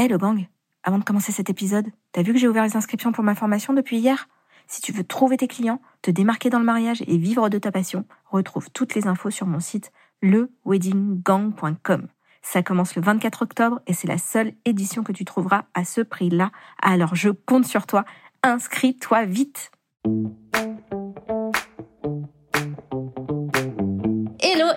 Hé le gang, avant de commencer cet épisode, t'as vu que j'ai ouvert les inscriptions pour ma formation depuis hier? Si tu veux trouver tes clients, te démarquer dans le mariage et vivre de ta passion, retrouve toutes les infos sur mon site leweddinggang.com. Ça commence le 24 octobre et c'est la seule édition que tu trouveras à ce prix-là. Alors je compte sur toi. Inscris-toi vite.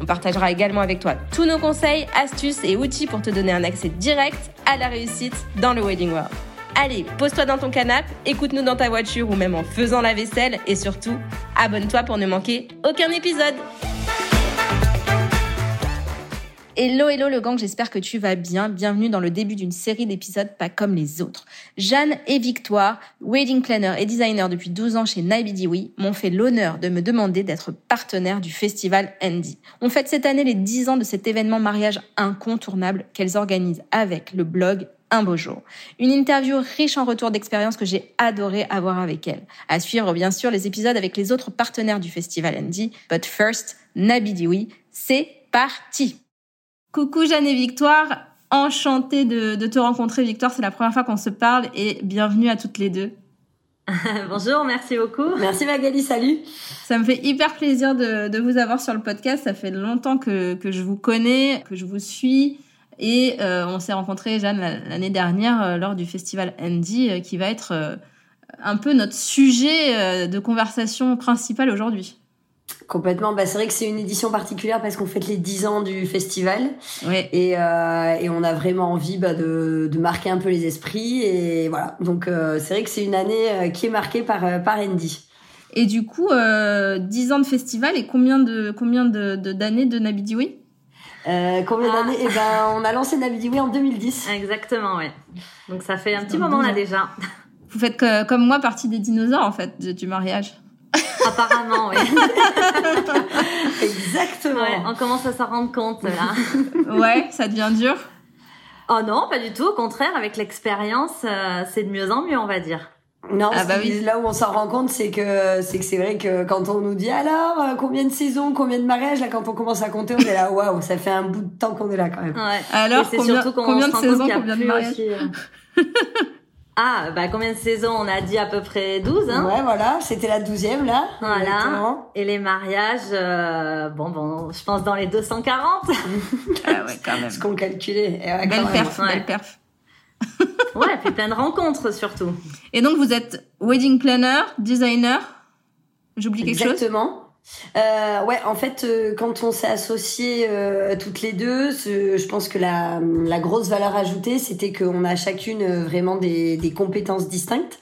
On partagera également avec toi tous nos conseils, astuces et outils pour te donner un accès direct à la réussite dans le Wedding World. Allez, pose-toi dans ton canapé, écoute-nous dans ta voiture ou même en faisant la vaisselle et surtout, abonne-toi pour ne manquer aucun épisode. Hello, hello le gang, j'espère que tu vas bien. Bienvenue dans le début d'une série d'épisodes pas comme les autres. Jeanne et Victoire, wedding planner et designer depuis 12 ans chez Naibidiwi, m'ont fait l'honneur de me demander d'être partenaire du festival Andy. On fête cette année les 10 ans de cet événement mariage incontournable qu'elles organisent avec le blog un beau jour. Une interview riche en retours d'expérience que j'ai adoré avoir avec elles. À suivre, bien sûr, les épisodes avec les autres partenaires du festival Andy. But first, Nabidiwi, c'est parti! Coucou Jeanne et Victoire, enchantée de, te rencontrer Victoire, c'est la première fois qu'on se parle et bienvenue à toutes les deux. Bonjour, merci beaucoup. Merci Magali, salut. Ça me fait hyper plaisir de, vous avoir sur le podcast. Ça fait longtemps que, je vous connais, que je vous suis. Et euh, on s'est rencontrés, Jeanne, l'année dernière euh, lors du festival Andy, euh, qui va être un peu notre sujet de conversation principal aujourd'hui. Complètement. Bah, c'est vrai que c'est une édition particulière parce qu'on fête les 10 ans du festival. Ouais. Et, euh, et on a vraiment envie bah, de, de marquer un peu les esprits. Et voilà. Donc, euh, c'est vrai que c'est une année euh, qui est marquée par, euh, par Andy. Et du coup, euh, 10 ans de festival et combien de combien de, d'années de, Nabidiwi euh, combien ah. d'années? Eh ben, on a lancé Nabidiwi en 2010. Exactement, ouais. Donc ça fait un petit moment là déjà. Vous faites que, comme moi partie des dinosaures en fait du mariage. Apparemment, oui. Exactement. on commence à s'en rendre compte là. ouais, ça devient dur. Oh non, pas du tout. Au contraire, avec l'expérience, euh, c'est de mieux en mieux, on va dire. Non, ah bah oui. là où on s'en rend compte, c'est que c'est que c'est vrai que quand on nous dit alors euh, combien de saisons, combien de mariages, là quand on commence à compter, on est là waouh, ça fait un bout de temps qu'on est là quand même. Ouais. Alors combien, combien de saisons, combien de mariages euh, Ah, bah combien de saisons On a dit à peu près 12, hein Ouais, voilà, c'était la douzième là. Voilà. Et les mariages, euh, bon, bon, je pense dans les 240. ah ouais, quand même. Ce qu'on calculait. Ouais, belle perf, belle perf. ouais, puis plein de rencontres surtout. Et donc vous êtes wedding planner, designer J'oublie quelque chose Exactement euh, ouais, en fait, euh, quand on s'est associés euh, toutes les deux, je pense que la, la grosse valeur ajoutée, c'était qu'on a chacune euh, vraiment des, des compétences distinctes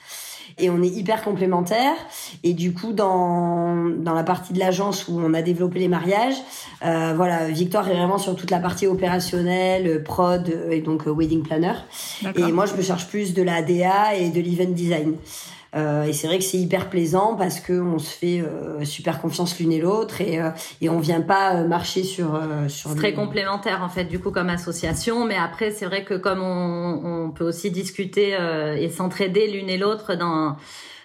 et on est hyper complémentaires. Et du coup, dans, dans la partie de l'agence où on a développé les mariages, euh, voilà, Victoire est vraiment sur toute la partie opérationnelle, prod et donc wedding planner. Et moi, je me charge plus de la DA et de l'event design. Euh, et c'est vrai que c'est hyper plaisant parce que on se fait euh, super confiance l'une et l'autre et euh, et on vient pas euh, marcher sur sur. C'est très complémentaire en fait du coup comme association, mais après c'est vrai que comme on, on peut aussi discuter et s'entraider l'une et l'autre dans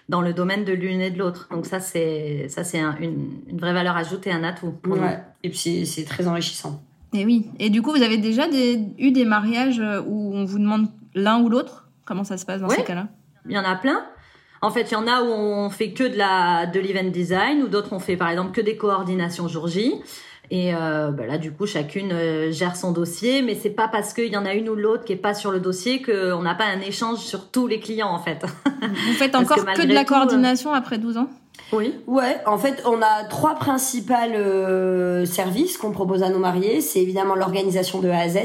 dans le domaine de l'une et de l'autre. Donc ça c'est ça c'est une, une vraie valeur ajoutée, un atout. ouais. Et puis c'est très enrichissant. Et oui. Et du coup vous avez déjà des, eu des mariages où on vous demande l'un ou l'autre? Comment ça se passe dans ces cas-là? Il y en a plein. En fait, il y en a où on fait que de la de l'event design, ou d'autres on fait par exemple que des coordinations jour J. Et euh, bah là, du coup, chacune euh, gère son dossier, mais c'est pas parce qu'il y en a une ou l'autre qui est pas sur le dossier qu'on n'a pas un échange sur tous les clients, en fait. Vous faites encore que de la coordination après 12 ans? Oui. Ouais, en fait, on a trois principales euh, services qu'on propose à nos mariés. C'est évidemment l'organisation de A à Z,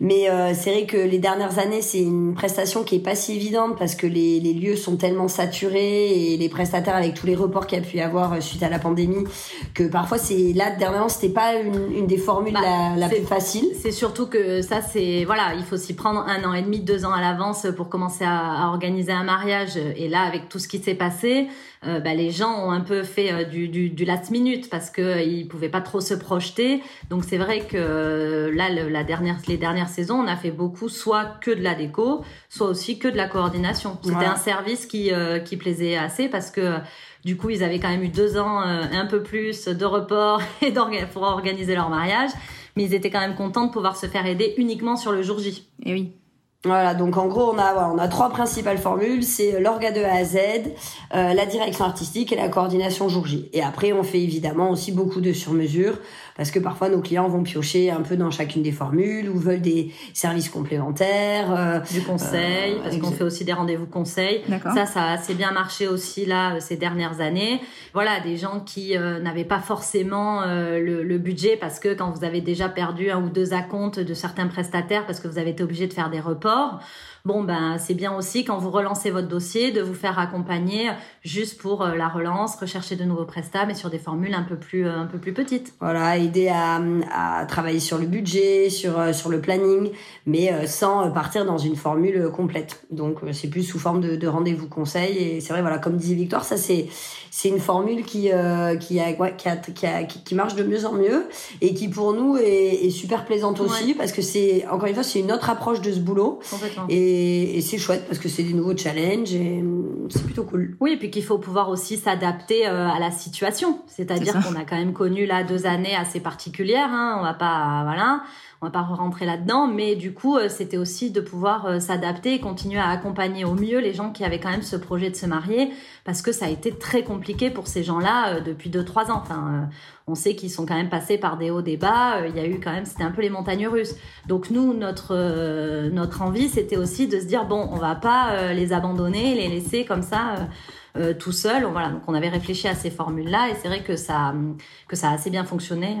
mais euh, c'est vrai que les dernières années, c'est une prestation qui est pas si évidente parce que les, les lieux sont tellement saturés et les prestataires avec tous les reports qu'il y a pu y avoir euh, suite à la pandémie, que parfois c'est là dernièrement c'était pas une, une des formules Bah, la, la plus facile. C'est surtout que ça, c'est voilà, il faut s'y prendre un an et demi, deux ans à l'avance pour commencer à, à organiser un mariage. Et là, avec tout ce qui s'est passé, euh, bah, les gens ont un peu fait euh, du, du, du last minute parce que euh, ils pouvaient pas trop se projeter. Donc c'est vrai que euh, là, le- la dernière, les dernières saisons, on a fait beaucoup, soit que de la déco, soit aussi que de la coordination. C'était un service qui euh, qui plaisait assez parce que du coup, ils avaient quand même eu deux ans, euh, un peu plus de report et d'orga- pour organiser leur mariage. Mais ils étaient quand même contents de pouvoir se faire aider uniquement sur le jour J. Et oui. Voilà, donc en gros, on a, voilà, on a trois principales formules, c'est l'orga de A à Z, euh, la direction artistique et la coordination jour J. Et après, on fait évidemment aussi beaucoup de sur-mesure, parce que parfois nos clients vont piocher un peu dans chacune des formules ou veulent des services complémentaires. euh, Du conseil, Euh, parce qu'on fait aussi des rendez-vous conseils. D'accord. Ça, ça a assez bien marché aussi là euh, ces dernières années. Voilà, des gens qui euh, n'avaient pas forcément euh, le, le budget parce que quand vous avez déjà perdu un ou deux acomptes de certains prestataires parce que vous avez été obligé de faire des reports, corps bon ben c'est bien aussi quand vous relancez votre dossier de vous faire accompagner juste pour euh, la relance, rechercher de nouveaux prestats, mais sur des formules un peu plus euh, un peu plus petites. Voilà, aider à, à travailler sur le budget, sur euh, sur le planning, mais sans partir dans une formule complète. Donc c'est plus sous forme de, de rendez-vous conseil. Et c'est vrai, voilà, comme disait Victoire, ça c'est c'est une formule qui euh, qui, a, ouais, qui, a, qui, a- qui- qui marche de mieux en mieux et qui pour nous est, est super plaisante aussi parce que c'est encore une fois c'est une autre approche de ce boulot Complètement. Et, et c'est chouette parce que c'est des nouveaux challenges et hum, c'est plutôt cool. Oui, et puis qu'il faut pouvoir aussi s'adapter euh, à la situation. C'est-à-dire qu'on a quand même connu là deux années assez particulières. Hein. On va pas, voilà, on va pas rentrer là-dedans, mais du coup, euh, c'était aussi de pouvoir euh, s'adapter et continuer à accompagner au mieux les gens qui avaient quand même ce projet de se marier, parce que ça a été très compliqué pour ces gens-là euh, depuis deux trois ans. Enfin, euh, on sait qu'ils sont quand même passés par des hauts, des bas. Euh, Il y a eu quand même, c'était un peu les montagnes russes. Donc nous, notre euh, notre envie, c'était aussi de se dire bon, on va pas euh, les abandonner, les laisser comme ça. tout seul. Voilà, donc on avait réfléchi à ces formules-là et c'est vrai que ça, que ça a assez bien fonctionné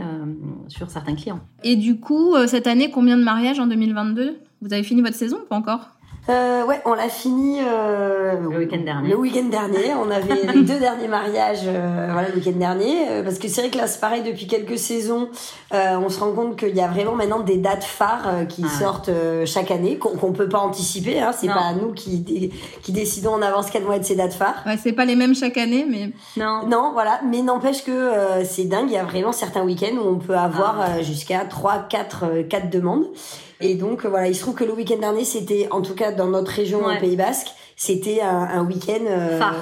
sur certains clients. Et du coup, cette année, combien de mariages en 2022 Vous avez fini votre saison ou pas encore? Euh, ouais, on l'a fini euh, Le week-end dernier. Le week-end dernier, on avait les deux derniers mariages, euh, voilà, le week-end dernier, euh, parce que c'est vrai que là, c'est pareil depuis quelques saisons, euh, on se rend compte qu'il y a vraiment maintenant des dates phares euh, qui Ah sortent euh, chaque année, qu'on qu'on peut pas anticiper. Hein, c'est pas nous qui qui décidons en avance quelles vont être ces dates phares. Ouais, c'est pas les mêmes chaque année, mais Non, Non, voilà, mais n'empêche que euh, c'est dingue, il y a vraiment certains week-ends où on peut avoir Ah. euh, jusqu'à 3, 4, euh, 4 demandes. Et donc voilà, il se trouve que le week-end dernier, c'était, en tout cas dans notre région Ouais. au Pays Basque, c'était un, un week-end euh, Phare.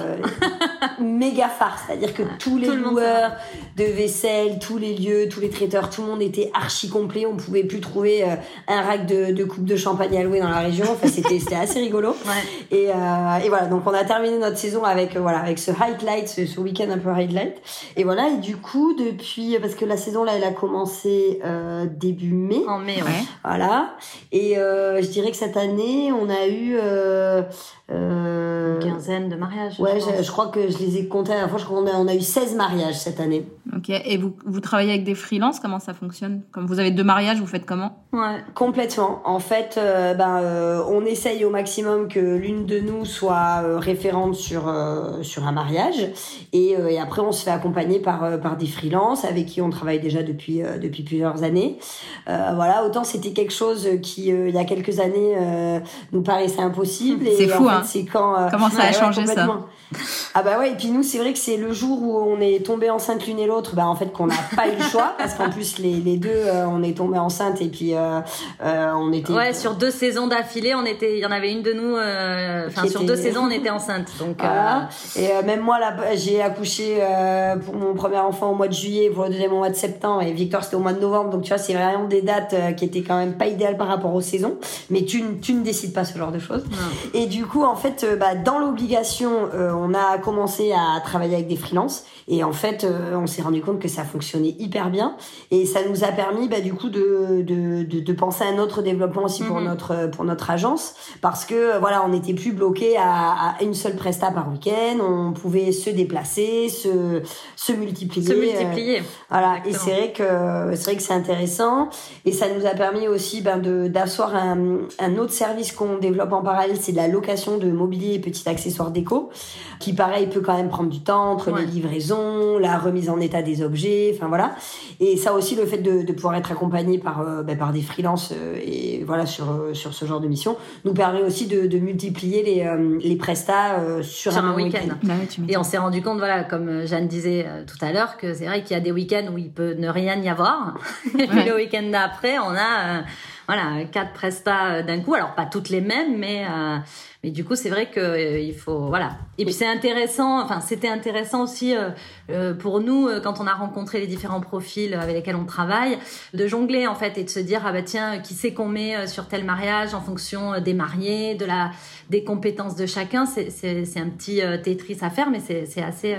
méga phare. C'est-à-dire que tous les le loueurs de vaisselle, tous les lieux, tous les traiteurs, tout le monde était archi complet. On pouvait plus trouver euh, un rack de, de coupes de champagne à louer dans la région. Enfin, c'était c'était assez rigolo. ouais. Et, euh, et voilà, donc on a terminé notre saison avec euh, voilà avec ce highlight, ce, ce week-end un peu highlight. Et voilà, et du coup depuis parce que la saison là, elle a commencé euh, début mai. en mai, ouais. Voilà. Et euh, je dirais que cette année, on a eu Une quinzaine de mariages. Ouais, je crois que je les ai comptés à la fois. Je crois qu'on a, on a eu 16 mariages cette année. Ok. Et vous, vous travaillez avec des freelances? Comment ça fonctionne? Comme vous avez deux mariages, vous faites comment? Ouais. Complètement. En fait, euh, ben, euh, on essaye au maximum que l'une de nous soit euh, référente sur euh, sur un mariage, et, euh, et après on se fait accompagner par euh, par des freelances avec qui on travaille déjà depuis euh, depuis plusieurs années. Euh, voilà, autant c'était quelque chose qui euh, il y a quelques années euh, nous paraissait impossible. C'est en fou, fait, hein. C'est quand euh, Comment ça a changé, ça. Ah bah ouais, et puis nous c'est vrai que c'est le jour où on est tombé enceinte l'une et l'autre, bah en fait qu'on n'a pas eu le choix parce qu'en plus les, les deux euh, on est tombé enceinte et puis euh, euh, on était Ouais, sur deux saisons d'affilée, on était, il y en avait une de nous, enfin sur était- deux saisons, on était enceinte. Donc, Voilà. Et euh, même moi, là, j'ai accouché euh, pour mon premier enfant au mois de juillet, pour le deuxième au mois de septembre, et Victor c'était au mois de novembre. Donc tu vois, c'est vraiment des dates euh, qui étaient quand même pas idéales par rapport aux saisons. Mais tu, ne- tu ne décides pas ce genre de choses. non. Et du coup, en fait, euh, bah, dans l'obligation, on a commencé à travailler avec des freelances et en fait, on s'est rendu compte que ça fonctionnait hyper bien et ça nous a permis bah, du coup de, de, de, de penser à un autre développement aussi pour mhm. notre pour notre agence parce que voilà, on n'était plus bloqué à, à, une seule presta par week-end, on pouvait se déplacer, se se multiplier. Se multiplier. voilà, et c'est vrai que c'est vrai que c'est intéressant et ça nous a permis aussi ben, de d'asseoir un, un autre service qu'on développe en parallèle, c'est de la location de mobilier et petits accessoires déco qui pareil peut quand même prendre du temps entre les livraisons, la remise en état des objets, enfin voilà. Et ça aussi le fait de, de pouvoir être accompagné par euh, ben, par des freelances euh, et voilà sur euh, sur ce genre de mission nous permet aussi de, de multiplier les les prestats sur, un, week-end. Bah et on s'est rendu compte voilà comme Jeanne disait tout à l'heure que c'est vrai qu'il y a des week-ends où il peut ne rien y avoir. Et puis le week-end d'après on a voilà quatre prestats d'un coup alors pas toutes les mêmes mais mais du coup, c'est vrai que euh, il faut voilà. Et puis c'est intéressant. Enfin, c'était intéressant aussi euh, euh pour nous euh, quand on a rencontré les différents profils avec lesquels on travaille, de jongler en fait et de se dire ah bah tiens, qui c'est qu'on met sur tel mariage en fonction des mariés, de la des compétences de chacun. C'est un petit Tetris à faire, mais c'est assez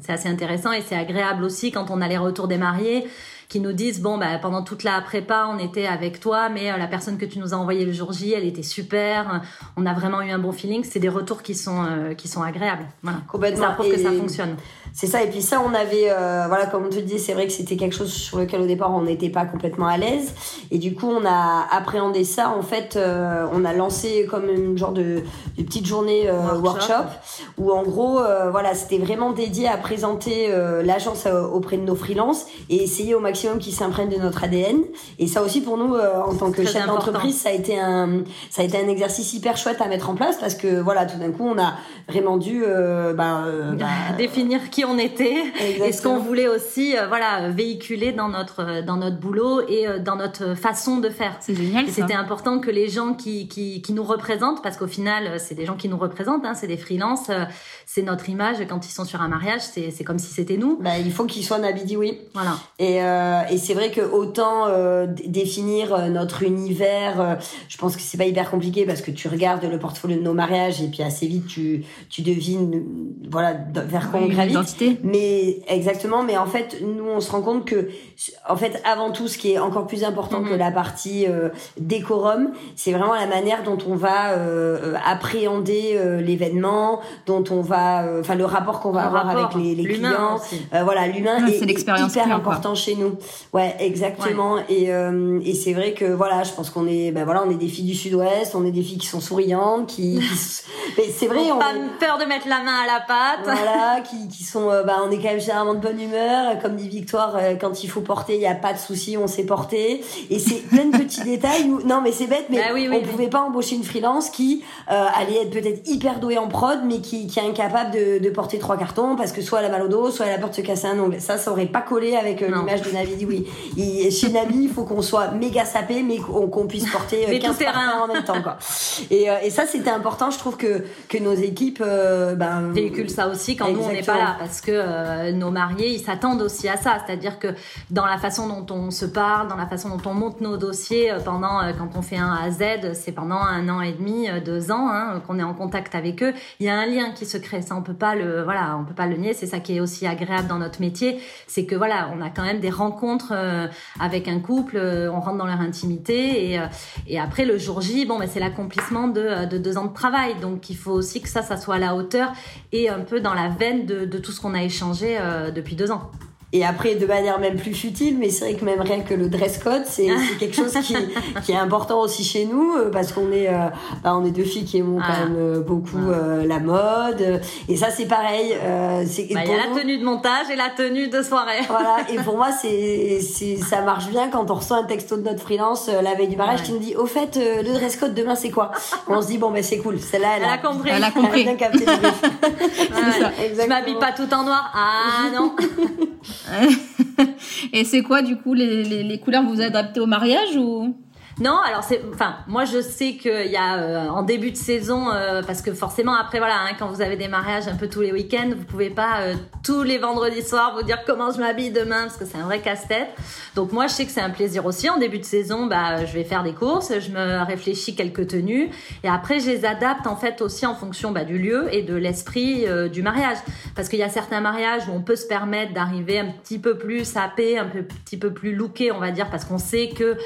c'est assez intéressant et c'est agréable aussi quand on a les retours des mariés qui nous disent bon bah pendant toute la prépa on était avec toi mais euh, la personne que tu nous as envoyé le jour J elle était super on a vraiment eu un bon feeling. C'est des retours qui sont euh, qui sont agréables. Voilà. Complètement. Ça prouve que ça fonctionne. c'est ça. Et puis ça on avait euh, voilà comme on te dit c'est vrai que c'était quelque chose sur lequel au départ on n'était pas complètement à l'aise. Et du coup on a appréhendé ça. En fait on a lancé comme une genre de, de petite journée workshop. où en gros voilà c'était vraiment dédié à présenter l'agence auprès de nos freelances et essayer au maximum maximum qui s'imprègne de notre ADN. Et ça aussi pour nous, euh, en tant que chef d'entreprise, ça a été un, ça a été un exercice hyper chouette à mettre en place parce que voilà, tout d'un coup, on a vraiment dû euh, bah, euh, bah, définir qui on était et ce qu'on voulait aussi, voilà, véhiculer dans notre dans notre boulot et dans notre façon de faire. C'est génial. C'était important que les gens qui qui, qui nous représentent, parce qu'au final, c'est des gens qui nous représentent, hein, c'est des freelances, c'est notre image quand ils sont sur un mariage, c'est c'est comme si c'était nous. Bah, il faut qu'ils soient nabidi oui. Voilà. Et euh, et c'est vrai que autant euh, définir euh, notre univers, je pense que c'est pas hyper compliqué parce que tu regardes le portfolio de nos mariages et puis assez vite tu tu devines voilà vers quoi on gravite. Mais exactement, mais en fait nous on se rend compte que en fait avant tout ce qui est encore plus important que mhm. la partie décorum, c'est vraiment la manière dont on va appréhender l'événement, dont on va enfin le rapport qu'on va avoir avec les, les clients. voilà, l'humain est, est hyper important chez nous. Ouais, exactement. Et, euh, et c'est vrai que voilà, je pense qu'on est, ben voilà, on est des filles du Sud-Ouest, on est des filles qui sont souriantes, qui, mais c'est vrai, on pas peur de mettre la main à la pâte. Voilà, qui, qui sont, euh, bah, on est quand même généralement de bonne humeur. Comme dit Victoire, euh, quand il faut porter, il y a pas de souci, on sait porter. Et c'est plein de petits détails. Où, non, mais c'est bête, mais bah on pouvait pas embaucher une freelance qui allait être peut-être hyper douée en prod, mais qui, qui est incapable de, de porter trois cartons parce que soit elle a mal au dos, soit elle a peur de se casser un ongle. Ça, ça aurait pas collé avec l'image de Navi oui. Il, chez Nabi, il faut qu'on soit méga sapé, mais qu'on puisse porter 15 euh, parfums en même temps. Quoi. Et, euh, et ça, c'était important. Je trouve que, que nos équipes euh, ben, véhiculent ça aussi quand nous, on n'est pas là. Parce que nos mariés, ils s'attendent aussi à ça. C'est-à-dire que dans la façon dont on se parle, dans la façon dont on monte nos dossiers, pendant quand on fait un A à Z, c'est pendant un an et demi, deux ans hein, qu'on est en contact avec eux. Il y a un lien qui se crée. Ça, on peut pas le, voilà, on peut pas le nier. C'est ça qui est aussi agréable dans notre métier, c'est que voilà, on a quand même des rencontres euh, avec un couple, euh, on rentre dans leur intimité et, euh, et après le jour J, bon, ben, c'est l'accomplissement de, de, deux ans de travail. Donc il faut aussi que ça, ça soit à la hauteur et un peu dans la veine de, de tout ce qu'on a échangé depuis deux ans. Et après, de manière même plus futile, mais c'est vrai que même rien que le dress code, c'est quelque chose qui, qui, est important aussi chez nous, euh, parce qu'on est, euh, bah, on est deux filles qui aiment quand ah. même euh, beaucoup ah. la mode. Et ça, c'est pareil. c'est bah, il y a la tenue de montage et la tenue de soirée. Voilà. Et pour moi, c'est, c'est, ça marche bien quand on reçoit un texto de notre freelance la veille du mariage qui nous dit, au fait, le dress code demain, c'est quoi? On se dit, bon, ben c'est cool. Celle-là, elle, a compris. Elle a compris. Elle a bien capté le Je m'habille pas tout en noir. Ah non. Et c'est quoi du coup les, couleurs vous, vous adaptez au mariage ou? Non, alors c'est, enfin, moi je sais qu'il y a euh, en début de saison, euh, parce que forcément après voilà, hein, quand vous avez des mariages un peu tous les week-ends, vous pouvez pas euh, tous les vendredis soirs vous dire comment je m'habille demain, parce que c'est un vrai casse-tête. Donc moi je sais que c'est un plaisir aussi. En début de saison, bah je vais faire des courses, je me réfléchis quelques tenues, et après je les adapte en fait aussi en fonction bah, du lieu et de l'esprit du mariage, parce qu'il y a certains mariages où on peut se permettre d'arriver un petit peu plus sapé, un petit peu plus looké, on va dire, parce qu'on sait que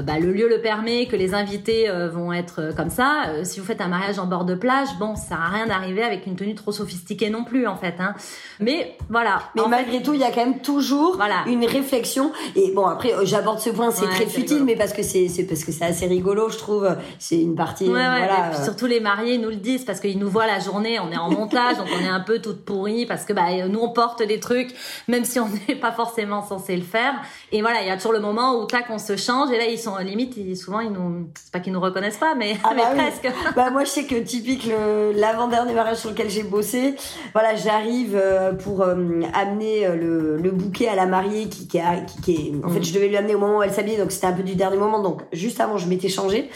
bah, le lieu le permet, que les invités euh, vont être euh, comme ça. Euh, si vous faites un mariage en bord de plage, bon, ça sert à rien d'arriver avec une tenue trop sophistiquée non plus, en fait. Hein. Mais voilà. Mais malgré tout, il y a quand même toujours voilà. une réflexion. Et bon, après, j'aborde ce point, c'est très futile, mais parce que c'est parce que c'est assez rigolo, je trouve. C'est une partie. voilà. Et puis surtout les mariés nous le disent parce qu'ils nous voient la journée, on est en montage, donc on est un peu toute pourrie parce que bah nous on porte des trucs, même si on n'est pas forcément censé le faire. Et voilà, il y a toujours le moment où tac on se change et là ils sont limite souvent ils nous, c'est pas qu'ils nous reconnaissent pas, mais, ah bah presque. bah moi je sais que typique l'avant-dernier mariage sur lequel j'ai bossé, voilà j'arrive euh, pour euh, amener euh, le, le, bouquet à la mariée qui, qui, qui, est, en fait mm. je devais lui amener au moment où elle s'habillait, donc c'était un peu du dernier moment, donc juste avant je m'étais changée.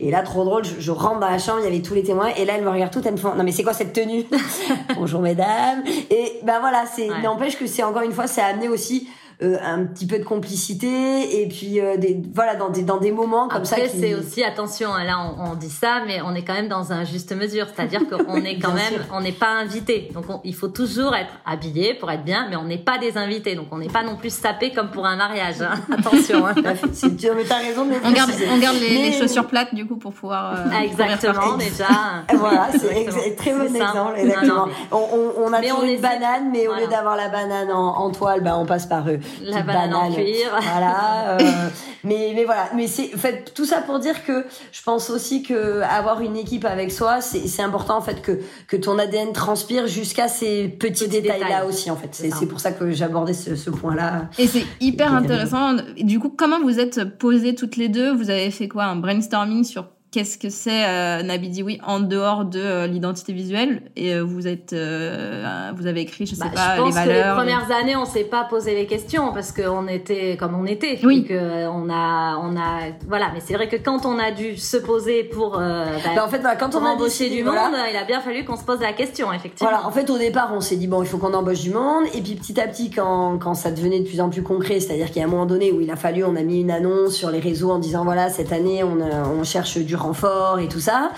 Et là trop drôle, je, rentre dans la chambre, il y avait tous les témoins, et là elle me regarde toute, elle me font non mais c'est quoi cette tenue? Bonjour mesdames. Et ben voilà, c'est n'empêche que c'est encore une fois, c'est amené aussi euh, un petit peu de complicité et puis euh, des voilà dans des dans des moments comme ça. Après c'est aussi attention hein, là on, on, dit ça mais on est quand même dans un juste mesure c'est-à-dire qu'on est quand même on n'est pas invité donc il faut toujours être habillé pour être bien mais on n'est pas des invités donc on n'est pas non plus sapé comme pour un mariage hein. attention. Hein. c'est dur mais t'as raison de on garde on garde les, chaussures plates du coup pour pouvoir euh, exactement déjà. voilà c'est très bon exemple exactement. On, on, a toujours une banane mais au lieu d'avoir la banane en, en toile ben on passe par eux la banane en cuir. Voilà. Euh, mais mais voilà. Mais c'est en fait tout ça pour dire que je pense aussi que avoir une équipe avec soi, c'est c'est important en fait que que ton ADN transpire jusqu'à ces petits, détails, là aussi en fait. C'est pour ça que j'abordais ce, ce point là. Et c'est hyper intéressant. Du coup, comment vous êtes posées toutes les deux? Vous avez fait quoi? Un brainstorming sur qu'est-ce que c'est euh, oui en dehors de euh, l'identité visuelle. Et euh, vous êtes euh, vous avez écrit je sais bah, pas je pense les valeurs que les premières années on s'est pas posé les questions parce qu'on était comme on était. Oui. Que on a on a voilà. Mais c'est vrai que quand on a dû se poser pour bah, bah, en fait quand on a embauché du monde il a bien fallu qu'on se pose la question effectivement. Voilà en fait au départ on s'est dit bon il faut qu'on embauche du monde. Et puis petit à petit quand quand ça devenait de plus en plus concret c'est-à-dire qu'il y a un moment donné où il a fallu on a mis une annonce sur les réseaux en disant voilà cette année on on cherche du renfort et tout ça.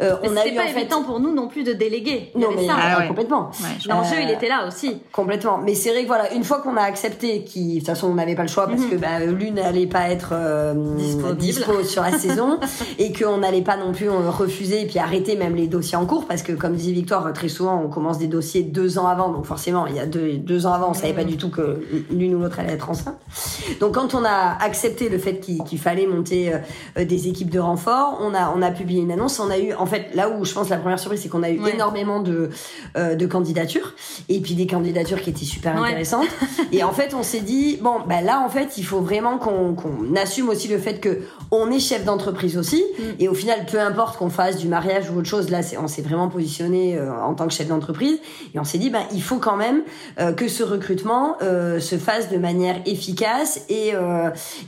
Euh, on a eu pas évident pour nous non plus de déléguer. non, mais ça. Ah complètement. L'enjeu, il était là aussi. Complètement. Mais c'est vrai que voilà, une fois qu'on a accepté, qui de toute façon on n'avait pas le choix parce mhm. que bah, l'une n'allait pas être euh, dispo sur la saison et qu'on n'allait pas non plus euh, refuser et puis arrêter même les dossiers en cours parce que comme disait Victoire, très souvent on commence des dossiers deux ans avant, donc forcément il y a deux, deux ans avant on savait pas mhm. du tout que l'une ou l'autre allait être enceinte. Donc quand on a accepté le fait qu'il fallait monter des équipes de renfort, on a on a publié une annonce, on a eu en fait là où je pense la première surprise c'est qu'on a eu énormément de euh, de candidatures. Et puis des candidatures qui étaient super intéressantes. Et en fait on s'est dit bon bah là en fait il faut vraiment qu'on qu'on assume aussi le fait que on est chef d'entreprise aussi. Mm. et au final peu importe qu'on fasse du mariage ou autre chose là on s'est vraiment positionné euh, en tant que chef d'entreprise. Et on s'est dit bah il faut quand même euh, que ce recrutement se fasse de manière efficace et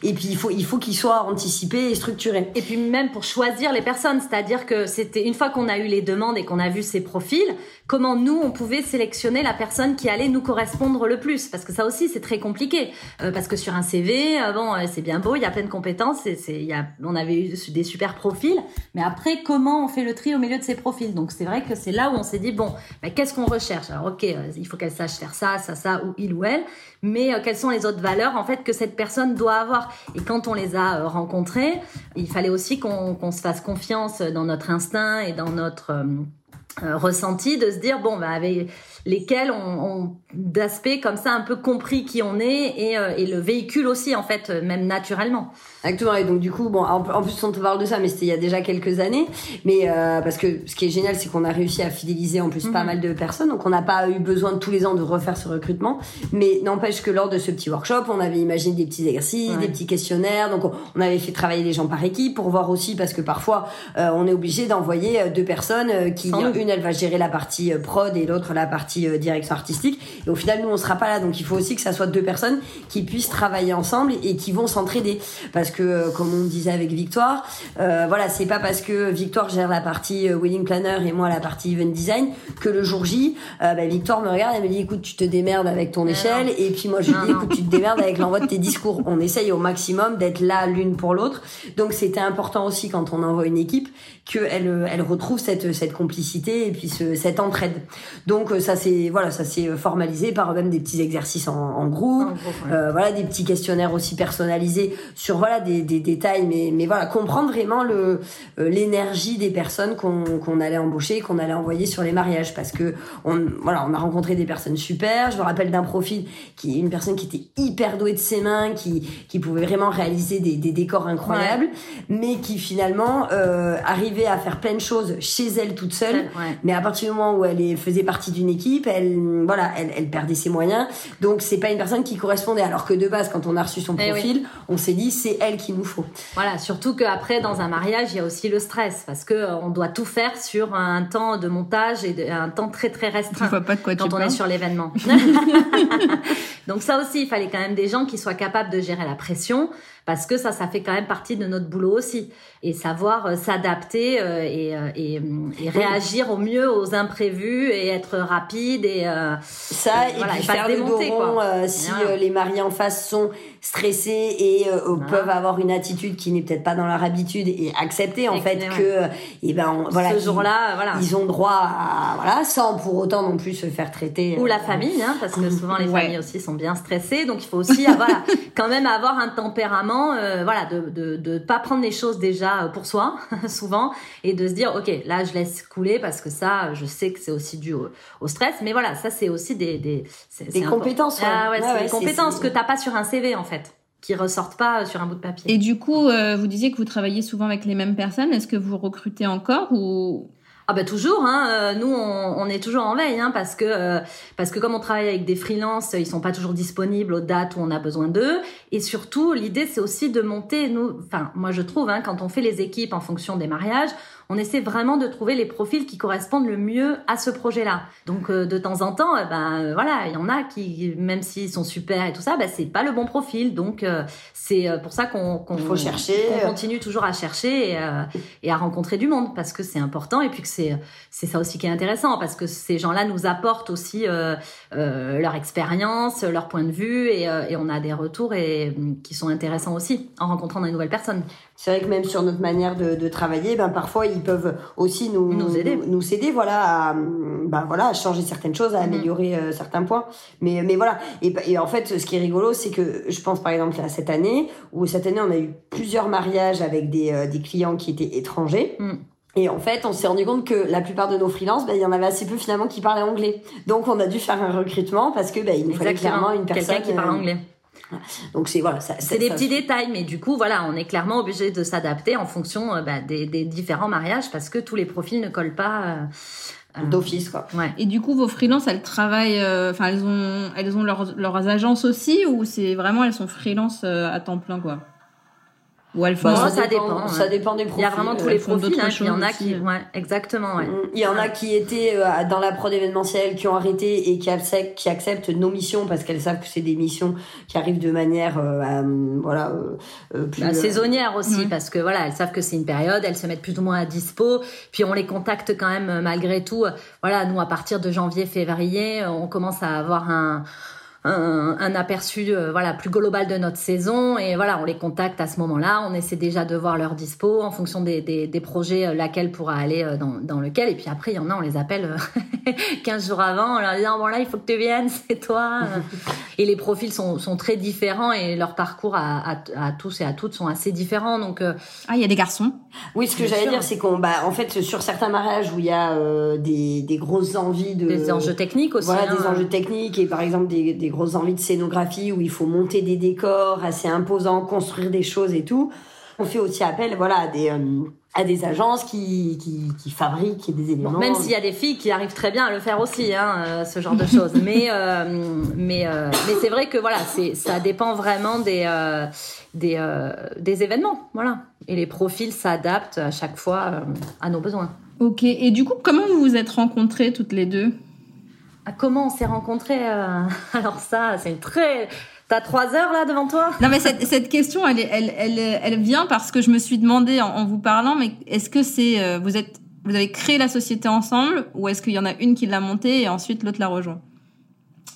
et puis il faut il faut qu'il soit anticipé et structuré. Et puis même pour choisir les personnes c'est-à-dire que c'était une fois qu'on a eu les demandes et qu'on a vu ces profils, comment nous on pouvait sélectionner la personne qui allait nous correspondre le plus. Parce que ça aussi c'est très compliqué. Euh, parce que sur un CV, euh, euh, c'est bien beau, il y a plein de compétences, c'est, il y a, on avait eu des super profils, mais après comment on fait le tri au milieu de ces profils? Donc c'est vrai que c'est là où on s'est dit bon, bah, qu'est-ce qu'on recherche? Alors ok, il faut qu'elle sache faire ça, ça, ça, ou il ou elle, mais quelles sont les autres valeurs en fait que cette personne doit avoir? Et quand on les a rencontrées, il fallait aussi qu'on, qu'on se fasse confiance dans notre instinct et dans notre euh, ressenti de se dire bon bah avec lesquels ont, d'aspect comme ça un peu compris qui on est et, euh, et, le véhicule aussi en fait même naturellement. Exactement. Et donc du coup bon en, plus on te parle de ça mais c'était il y a déjà quelques années. Mais euh, parce que ce qui est génial c'est qu'on a réussi à fidéliser en plus pas mhm. mal de personnes. Donc on n'a pas eu besoin de tous les ans de refaire ce recrutement. Mais n'empêche que lors de ce petit workshop on avait imaginé des petits exercices des petits questionnaires. Donc on, avait fait travailler les gens par équipe pour voir aussi parce que parfois on est obligé d'envoyer deux personnes qui une elle va gérer la partie prod et l'autre la partie direction artistique. Et au final, nous on sera pas là, donc il faut aussi que ça soit deux personnes qui puissent travailler ensemble et qui vont s'entraider. Parce que comme on disait avec Victoire, voilà, c'est pas parce que Victoire gère la partie wedding planner et moi la partie event design que le jour J, bah, Victoire me regarde et me dit écoute tu te démerdes avec ton échelle et puis moi je lui dis écoute tu te démerdes avec l'envoi de tes discours. On essaye au maximum d'être là l'une pour l'autre. Donc c'était important aussi quand on envoie une équipe qu'elle elle retrouve cette cette complicité et puis ce, cette entraide. Donc ça c'est voilà ça s'est formalisé par même des petits exercices en, en groupe, euh, voilà des petits questionnaires aussi personnalisés sur voilà des, des détails mais mais voilà comprendre vraiment le euh, l'énergie des personnes qu'on qu'on allait embaucher qu'on allait envoyer sur les mariages. Parce que on voilà on a rencontré des personnes super. Je me rappelle d'un profil qui est une personne qui était hyper douée de ses mains, qui qui pouvait vraiment réaliser des, des décors incroyables, mais qui finalement euh, arrive à faire plein de choses chez elle toute seule, mais à partir du moment où elle faisait partie d'une équipe, elle, voilà, elle, elle, perdait ses moyens. Donc c'est pas une personne qui correspondait. Alors que de base, quand on a reçu son eh profil, on s'est dit c'est elle qu'il nous faut. Voilà, surtout qu'après dans un mariage, il y a aussi le stress parce que euh, on doit tout faire sur un temps de montage et un temps très très restreint. vois pas de quoi quand on est sur l'événement. Donc ça aussi, il fallait quand même des gens qui soient capables de gérer la pression parce que ça, ça fait quand même partie de notre boulot aussi. Et savoir euh, s'adapter euh, et, euh, et, et, réagir au mieux aux imprévus et être rapide et ça et, voilà, puis faire le dos rond si les mariés en face sont stressés et peuvent avoir une attitude qui n'est peut-être pas dans leur habitude et accepter en fait que et eh ben voilà ce jour-là voilà. ils ont droit à voilà sans pour autant non plus se faire traiter ou la famille hein, parce que souvent les familles aussi sont bien stressées. Donc il faut aussi voilà quand même avoir un tempérament euh, voilà, de, de, de pas prendre les choses déjà euh, pour soi, souvent, et de se dire, ok, là, je laisse couler parce que ça, je sais que c'est aussi dû au, stress. Mais voilà, ça, c'est aussi des, des, des compétences. Ah ouais, c'est des compétences que t'as pas sur un CV, en fait qui ressortent pas sur un bout de papier. Et du coup, euh, vous disiez que vous travaillez souvent avec les mêmes personnes. Est-ce que vous recrutez encore ou? Ah bah toujours, hein. Euh, nous on, on, est toujours en veille, hein, parce que euh, parce que comme on travaille avec des freelances, ils sont pas toujours disponibles aux dates où on a besoin d'eux. Et surtout, l'idée c'est aussi de monter. Nous, enfin moi je trouve, hein, quand on fait les équipes en fonction des mariages, on essaie vraiment de trouver les profils qui correspondent le mieux à ce projet-là. Donc euh, de temps en temps, euh, ben euh, voilà, il y en a qui, même s'ils sont super et tout ça, ben c'est pas le bon profil. Donc c'est pour ça qu'on faut chercher, qu'on continue toujours à chercher et, et, à rencontrer du monde parce que c'est important et puis que c'est c'est ça aussi qui est intéressant parce que ces gens-là nous apportent aussi leur expérience, leur point de vue et, et, on a des retours et qui sont intéressants aussi en rencontrant des nouvelles personnes. C'est vrai que même sur notre manière de, de travailler, ben parfois ils peuvent aussi nous nous aider, nous, aider voilà, à, ben voilà, à changer certaines choses, à mhm. améliorer euh, certains points. Mais mais voilà. Et, et, en fait, ce qui est rigolo, c'est que je pense par exemple à cette année où cette année on a eu plusieurs mariages avec des euh, des clients qui étaient étrangers. Mhm. Et en fait, on s'est rendu compte que la plupart de nos freelances, ben, il y en avait assez peu finalement qui parlaient anglais. Donc, on a dû faire un recrutement parce que ben, il nous fallait clairement une personne qui parle euh, anglais. Donc c'est voilà, ça, c'est des petits détails, mais du coup voilà, on est clairement obligé de s'adapter en fonction euh, bah, des, des, différents mariages parce que tous les profils ne collent pas. Euh, euh, d'office quoi. Ouais. Et du coup vos freelances elles travaillent enfin elles ont elles ont leurs, leurs agences aussi ou c'est vraiment elles sont freelance à temps plein quoi? Ou elles font ça, dépend, ça dépend des profils. Il y a vraiment tous les profils. Hein, il y en a qui, ouais, exactement. Ouais. Il y en a qui étaient euh, dans la prod événementielle, qui ont arrêté et qui acceptent, qui acceptent nos missions parce qu'elles savent que c'est des missions qui arrivent de manière, euh, voilà, euh, plus bah, saisonnière aussi parce que voilà, elles savent que c'est une période, elles se mettent plus ou moins à dispo. Puis on les contacte quand même malgré tout. Voilà, nous à partir de janvier, février, on commence à avoir un un, aperçu euh, voilà plus global de notre saison. Et voilà on les contacte à ce moment-là. On essaie déjà de voir leur dispo en fonction des, des, des projets euh, laquelle pourra aller euh, dans, dans lequel. Et puis après il y en a on les appelle 15 jours avant. En leur disant bon là il faut que tu viennes c'est toi. Et les profils sont, sont très différents et leur parcours à, à, à, tous et à toutes sont assez différents. Donc ah il y a des garçons. Oui ce que j'allais dire c'est qu'on bah en fait sur certains mariages où il y a des, des grosses envies de des enjeux techniques aussi voilà des hein. enjeux techniques et par exemple des, des grosses envies de scénographie où il faut monter des décors assez imposants, construire des choses et tout. On fait aussi appel, voilà, à des euh, à des agences qui, qui, qui fabriquent des éléments. même s'il y a des filles qui arrivent très bien à le faire aussi, hein, euh, ce genre de choses. mais euh, mais mais c'est vrai que voilà, c'est ça dépend vraiment des des des événements, voilà. Et les profils s'adaptent à chaque fois à nos besoins. Ok, et du coup, comment vous vous êtes rencontrées toutes les deux? Ah, Comment on s'est rencontrées Alors ça, c'est une très... T'as trois heures là devant toi? Non mais cette, cette question, elle, elle, elle, elle, vient parce que je me suis demandé en, vous parlant, mais est-ce que c'est vous êtes vous avez créé la société ensemble ou est-ce qu'il y en a une qui l'a montée et ensuite l'autre l'a rejoint?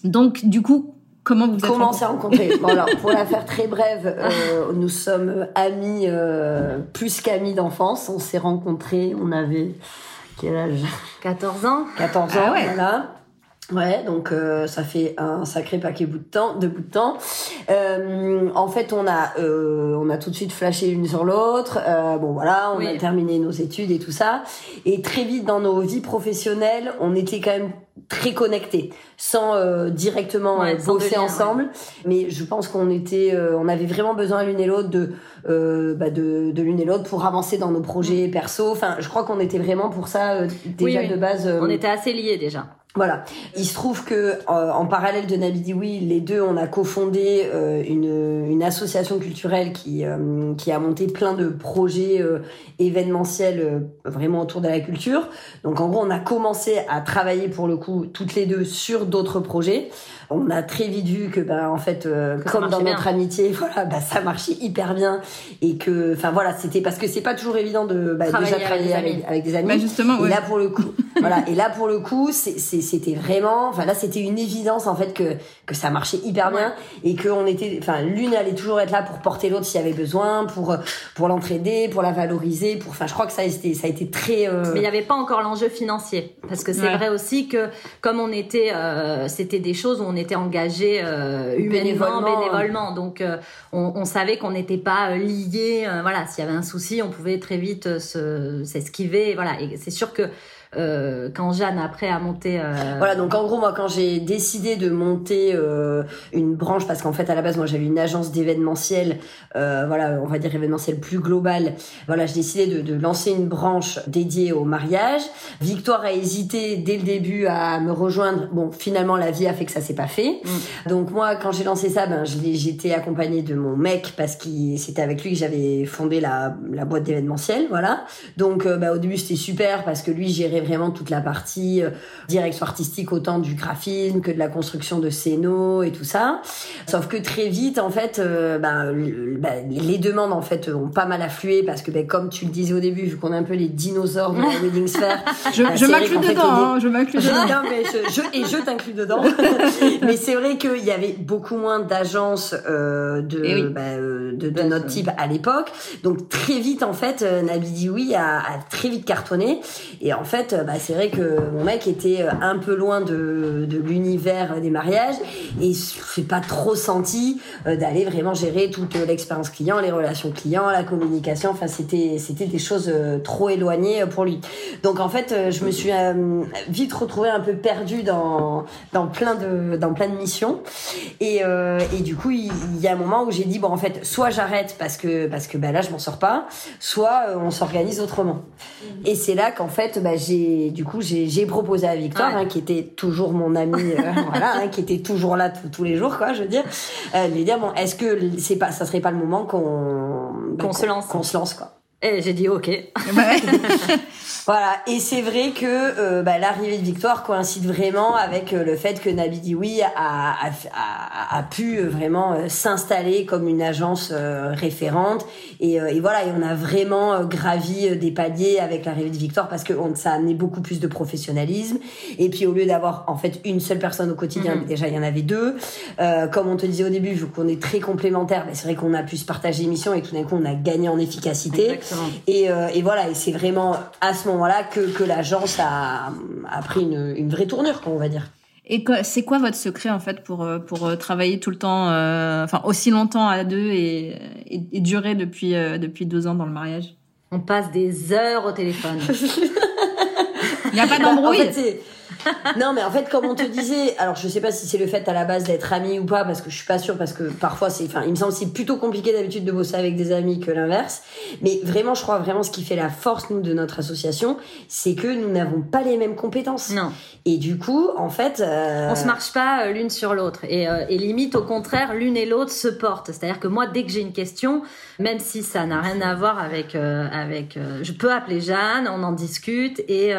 Donc du coup, Comment vous êtes Comment s'est rencontré bon, alors, Pour la faire très brève, euh, nous sommes amis, euh, plus qu'amis d'enfance. On s'est rencontrés, on avait quel âge? 14 ans 14 ans, ah ouais. voilà. Ouais, donc euh, ça fait un sacré paquet bout de temps, de bout de temps. Euh, en fait, on a euh, on a tout de suite flashé l'une sur l'autre. Euh, bon voilà, on a terminé nos études et tout ça. Et très vite dans nos vies professionnelles, on était quand même très connectés, sans euh, directement bosser ensemble. Mais je pense qu'on était, on avait vraiment besoin l'une et l'autre de bah de, de l'une et l'autre pour avancer dans nos projets mm. perso. Enfin, je crois qu'on était vraiment pour ça déjà de base. on était assez liés déjà. Voilà. Il se trouve que euh, en parallèle de Nabidi les deux, on a cofondé euh, une, une, association culturelle qui euh, qui a monté plein de projets événementiels vraiment autour de la culture. Donc en gros, on a commencé à travailler pour le coup toutes les deux sur d'autres projets. On a très vite vu que ben en fait euh, comme dans notre amitié voilà bah, ça marchait hyper bien et que enfin voilà c'était parce que c'est pas toujours évident de bah, déjà travailler avec, des amis. bah, justement et là pour le coup voilà. Et là pour le coup c'était vraiment enfin là c'était une évidence en fait que que ça marchait hyper bien et que on était enfin l'une allait toujours être là pour porter l'autre s'il y avait besoin pour pour l'entraider pour la valoriser pour enfin je crois que ça a été ça a été très euh, mais il n'y avait pas encore l'enjeu financier parce que c'est vrai aussi que comme on était euh, c'était des choses où on était engagé euh, humainement, bénévolement. Donc, euh, on, savait qu'on n'était pas euh, liés. voilà, s'il y avait un souci, on pouvait très vite s'esquiver. Voilà, et c'est sûr que euh, quand Jeanne après a monté. Euh... Voilà, donc en gros moi quand j'ai décidé de monter euh, une branche, parce qu'en fait à la base moi j'avais une agence d'événementiel, euh, voilà on va dire événementiel plus global. Voilà, j'ai décidé de, de, lancer une branche dédiée au mariage. Victoire a hésité dès le début à me rejoindre. Bon finalement la vie a fait que ça s'est pas fait. Mm. Donc moi quand j'ai lancé ça, ben j'étais accompagnée de mon mec parce que c'était avec lui que j'avais fondé la, la boîte d'événementiel, voilà. Donc euh, bah, au début c'était super parce que lui gérait vraiment toute la partie euh, direction artistique, autant du graphisme que de la construction de scénos et tout ça. Sauf que très vite, en fait, euh, ben, ben, les demandes en fait ont pas mal afflué parce que ben, comme tu le disais au début, vu qu'on est un peu les dinosaures de la wedding sphere, je, je m'inclus dedans, hein, je m'inclus dedans. non, mais je, et je t'inclus dedans. mais c'est vrai qu'il y avait beaucoup moins d'agences euh, de, eh ben, de, de, notre type à l'époque. Donc très vite, en fait, Nabidi oui a, a très vite cartonné. Et en fait, bah, c'est vrai que mon mec était euh, un peu loin de, de l'univers des mariages et je pas trop senti euh, d'aller vraiment gérer toute l'expérience client, les relations clients, la communication. Enfin, c'était c'était des choses euh, trop éloignées pour lui. Donc en fait, je me suis vite retrouvée un peu perdue dans dans plein de dans plein de missions et et du coup, il, y a un moment où j'ai dit bon en fait, soit j'arrête parce que parce que bah, là je m'en sors pas, soit on s'organise autrement. Et c'est là qu'en fait, bah, j'ai du coup j'ai proposé à Victoire, hein, qui était toujours mon ami, euh, voilà, hein, qui était toujours là tous les jours, quoi, je veux dire, euh, de lui dire bon, est-ce que c'est pas, ça serait pas le moment qu'on qu'on se lance, qu'on se lance, quoi. Et j'ai dit ok. voilà. Et c'est vrai que euh, bah, l'arrivée de Victoire coïncide vraiment avec euh, le fait que Nabi oui a, a, a, a, pu euh, vraiment s'installer comme une agence référente. Et, et, voilà, et on a vraiment gravi des paliers avec l'arrivée de Victoire parce que on, ça a amené beaucoup plus de professionnalisme. Et puis au lieu d'avoir en fait une seule personne au quotidien, mhm. déjà il y en avait deux. comme on te disait au début, vu qu'on est très complémentaires, bah, c'est vrai qu'on a pu se partager l'émission et tout d'un coup on a gagné en efficacité. Et, et, voilà, et c'est vraiment à ce moment-là que, que l'agence a, a pris une, une vraie tournure, on va dire. Et c'est quoi votre secret en fait pour euh, pour euh, travailler tout le temps, enfin aussi longtemps à deux et, et, durer depuis depuis deux ans dans le mariage? On passe des heures au téléphone. Il n'y a pas en d'embrouille. fait, non, mais en fait, comme on te disait, alors je sais pas si c'est le fait à la base d'être ami ou pas, parce que je suis pas sûre, parce que parfois c'est, enfin, il me semble c'est plutôt compliqué d'habitude de bosser avec des amis que l'inverse. Mais vraiment, je crois vraiment ce qui fait la force nous de notre association, c'est que nous n'avons pas les mêmes compétences. Non, Et du coup, en fait, euh, on se marche pas euh, l'une sur l'autre. Et, euh, et limite, au contraire, l'une et l'autre se portent. C'est-à-dire que moi, dès que j'ai une question, même si ça n'a rien à voir avec, euh, avec, je peux appeler Jeanne, on en discute et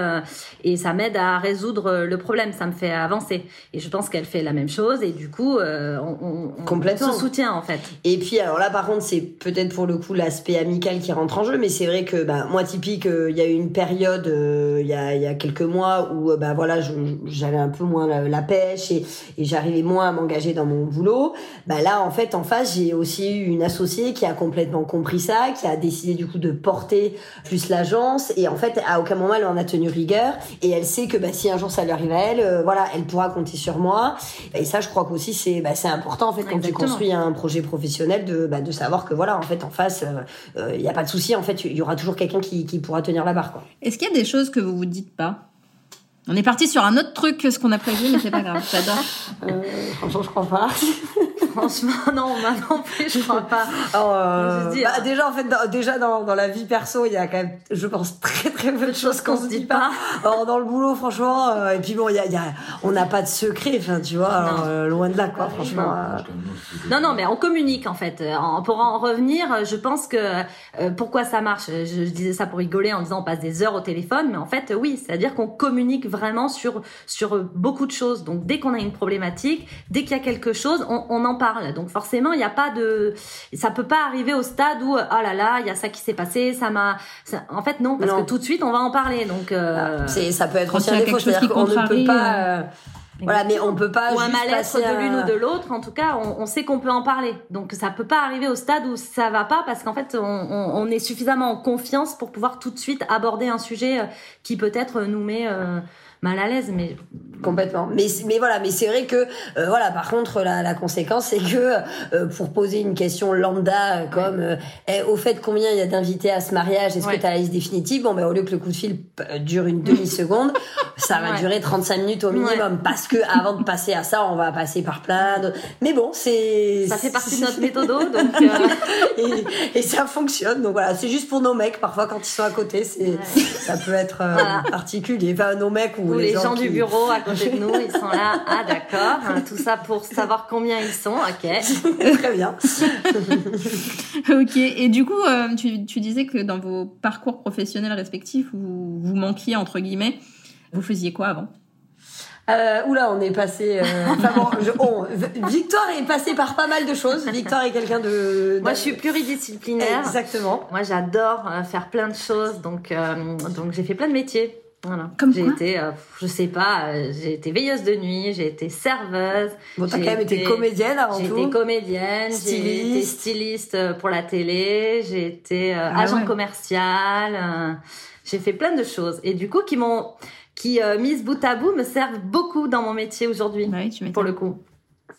et ça m'aide à résoudre euh, le problème. Ça me fait avancer. Et je pense qu'elle fait la même chose. Et du coup, euh, on, on- on Complètement. se soutient en fait. Et puis alors là par contre c'est peut-être pour le coup l'aspect amical qui rentre en jeu mais c'est vrai que bah, moi typique euh, il y a eu une période euh, il y, a, y a quelques mois où bah voilà j'avais un peu moins la, la pêche et, et j'arrivais moins à m'engager dans mon boulot bah là en fait en face j'ai aussi eu une associée qui a complètement compris ça qui a décidé du coup de porter plus l'agence et en fait à aucun moment elle en a tenu rigueur et elle sait que bah, si un jour ça lui arrive à elle euh, voilà elle pourra compter sur moi. Et ça je crois qu'aussi c'est bah, important en fait quand tu Exactement. construis un projet professionnel de bah, de savoir que voilà en fait en face il y a pas de souci en fait il y aura toujours quelqu'un qui, qui pourra tenir la barre Est-ce qu'il y a des choses que vous vous dites pas? On est parti sur un autre truc que ce qu'on a prévu, mais c'est pas grave. J'adore. euh, franchement je crois pas Franchement, non, moi non plus, je crois pas. Euh, Je bah, déjà en fait dans, déjà dans, dans la vie perso il y a quand même je pense très très peu de choses qu'on se dit pas Alors, dans le boulot franchement euh, et puis bon il y a, y a on n'a pas de secret enfin tu vois alors, euh, loin de là quoi franchement euh, Non, non, mais on communique en fait. Euh, en- Pour en revenir, euh, je pense que euh, pourquoi ça marche? Je, je disais ça pour rigoler en disant on passe des heures au téléphone, mais en fait euh, oui, c'est-à-dire qu'on communique vraiment sur sur beaucoup de choses. Donc dès qu'on a une problématique, dès qu'il y a quelque chose, on, on en parle. Donc forcément, il n'y a pas de, ça peut pas arriver au stade où oh là là, il y a ça qui s'est passé, ça m'a. ça- En fait non, parce Non. que tout de suite on va en parler. Donc euh, c'est ça peut être aussi un défaut quelque chose c'est-à-dire qu'on ne peut pas euh, voilà mais on peut pas ou un mal-être de l'une à- ou de l'autre, en tout cas, on, on sait qu'on peut en parler. Donc ça peut pas arriver au stade où ça va pas parce qu'en fait, on, on- on est suffisamment en confiance pour pouvoir tout de suite aborder un sujet euh, qui peut-être nous met euh, mal à l'aise. Mais Complètement. Mais mais voilà, mais c'est vrai que euh, voilà. Par contre, la, la conséquence c'est que euh, pour poser une question lambda euh, comme euh, Eh, au fait combien il y a d'invités à ce mariage, est-ce Ouais. que tu as la liste définitive? Bon ben au lieu que le coup de fil euh, dure une demi seconde, ça va Ouais. durer 35 minutes au minimum parce que avant de passer à ça, on va passer par plein de. Mais bon, c'est ça fait partie de notre méthodo. Donc euh, et, et ça fonctionne. Donc voilà, c'est juste pour nos mecs. Parfois, quand ils sont à côté, c'est ça peut être particulier. Enfin, nos mecs ou tous les gens qui- du bureau à côté de nous, ils sont là. Ah d'accord. Hein, Tout ça pour savoir combien ils sont. Ok. Très bien. ok. Et du coup, euh, tu, tu disais que dans vos parcours professionnels respectifs, vous, vous manquiez, entre guillemets. Vous faisiez quoi avant? Euh, oula, on est passé. euh, enfin bon, je- on- Victoire est passée par pas mal de choses. Victoire est quelqu'un de. Moi, je suis pluridisciplinaire. Exactement. Moi, j'adore faire plein de choses, donc euh, donc j'ai fait plein de métiers. Voilà. Comme j'ai été, euh, je sais pas, euh, j'ai été veilleuse de nuit, j'ai été serveuse, Bon, t'as J'ai quand même été été- comédienne avant j'ai tout. été comédienne, j'ai été Styliste. styliste euh, pour la télé, j'ai été euh, Ah agent ouais. commercial, j'ai fait plein de choses et du coup qui m'ont qui mises bout à bout me servent beaucoup dans mon métier aujourd'hui Bah oui, tu m'étonnes. pour le coup.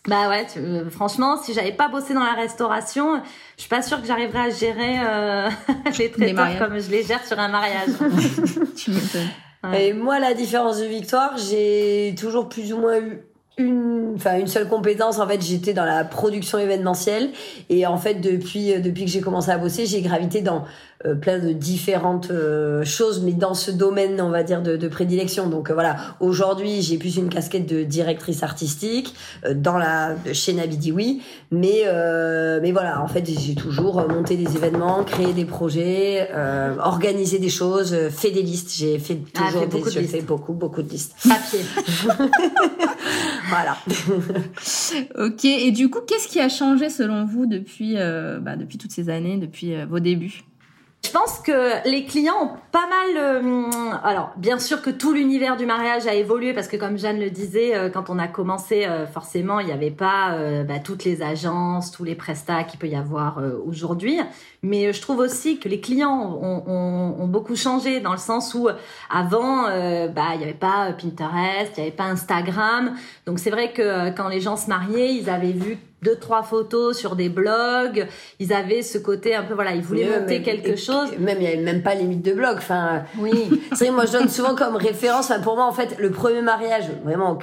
Bah ouais, tu- euh, franchement, si j'avais pas bossé dans la restauration, je suis pas sûre que j'arriverais à gérer euh, les traiteurs comme je les gère sur un mariage. Tu m'étonnes. Et moi, la différence de Victoire, j'ai toujours plus ou moins eu une, enfin une seule compétence. En fait, j'étais dans la production événementielle et en fait depuis depuis que j'ai commencé à bosser, j'ai gravité dans euh, plein de différentes euh, choses, mais dans ce domaine, on va dire de, de prédilection. Donc euh, voilà, aujourd'hui, j'ai plus une casquette de directrice artistique euh, dans la chez Nabidiwi, mais euh, mais voilà, en fait, j'ai toujours monté des événements, créé des projets, euh, organisé des choses, euh, fait des listes. J'ai fait Ah, toujours fait des, beaucoup de listes. fais beaucoup beaucoup de listes. Papier. Voilà. Ok. Et du coup, qu'est-ce qui a changé selon vous depuis, euh, bah, depuis toutes ces années, depuis euh, vos débuts? Je pense que les clients ont pas mal. euh, alors, bien sûr que tout l'univers du mariage a évolué parce que, comme Jeanne le disait, euh, quand on a commencé, euh, forcément, il n'y avait pas bah, toutes les agences, tous les prestats qu'il peut y avoir aujourd'hui. Mais je trouve aussi que les clients ont, ont- ont beaucoup changé dans le sens où avant, bah, il n'y avait pas Pinterest, il n'y avait pas Instagram. Donc, c'est vrai que quand les gens se mariaient, ils avaient vu deux trois photos sur des blogs. Ils avaient ce côté un peu voilà, ils voulaient monter quelque chose. Même il y avait même pas limite de blog. Enfin, oui. c'est vrai, moi je donne souvent comme référence. Enfin, pour moi, en fait, le premier mariage vraiment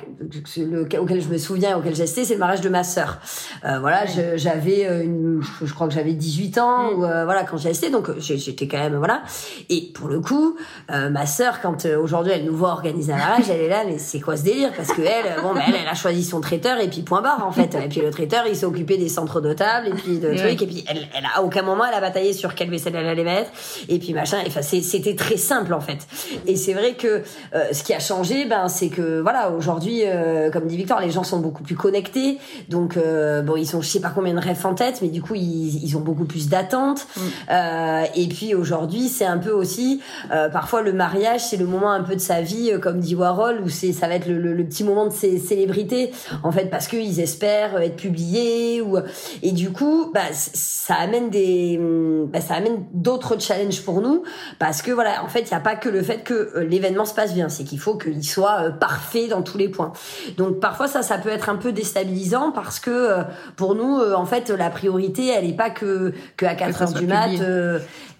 auquel je me souviens, auquel j'ai assisté, c'est le mariage de ma sœur. Euh, voilà, j'avais euh, une, je crois que j'avais 18 ans mm. ou euh, voilà quand j'ai assisté, donc j'étais quand même voilà. Et pour le coup, euh, ma sœur, quand aujourd'hui elle nous voit organiser un mariage, elle est là, mais c'est quoi ce délire? Parce que elle, bon, ben, elle, elle a choisi son traiteur et puis point barre en fait. Et puis le traiteur, il s'est occupé des centres de table et puis de trucs. Et puis elle, elle a à aucun moment elle a bataillé sur quelle vaisselle elle allait mettre. Et puis machin. Enfin, c'était très simple en fait. Et c'est vrai que euh, ce qui a changé, ben c'est que voilà, aujourd'hui, euh, comme dit Victor, les gens sont beaucoup plus connectés. Donc euh, bon, ils ont je sais pas combien de rêves en tête, mais du coup ils, ils ont beaucoup plus d'attentes. Mm. et puis aujourd'hui, c'est un peu aussi parfois le mariage, c'est le moment un peu de sa vie, comme dit Warhol, où c'est ça va être le, le, petit moment de ses célébrités en fait parce qu'ils espèrent être publiés ou et du coup, bah ça amène des bah, ça amène d'autres challenges pour nous parce que voilà, en fait, il n'y a pas que le fait que euh, l'événement se passe bien, c'est qu'il faut qu'il soit euh, parfait dans tous les points. Donc parfois ça, ça peut être un peu déstabilisant parce que euh, pour nous, en fait, la priorité, elle n'est pas que que à 4 heures du mat,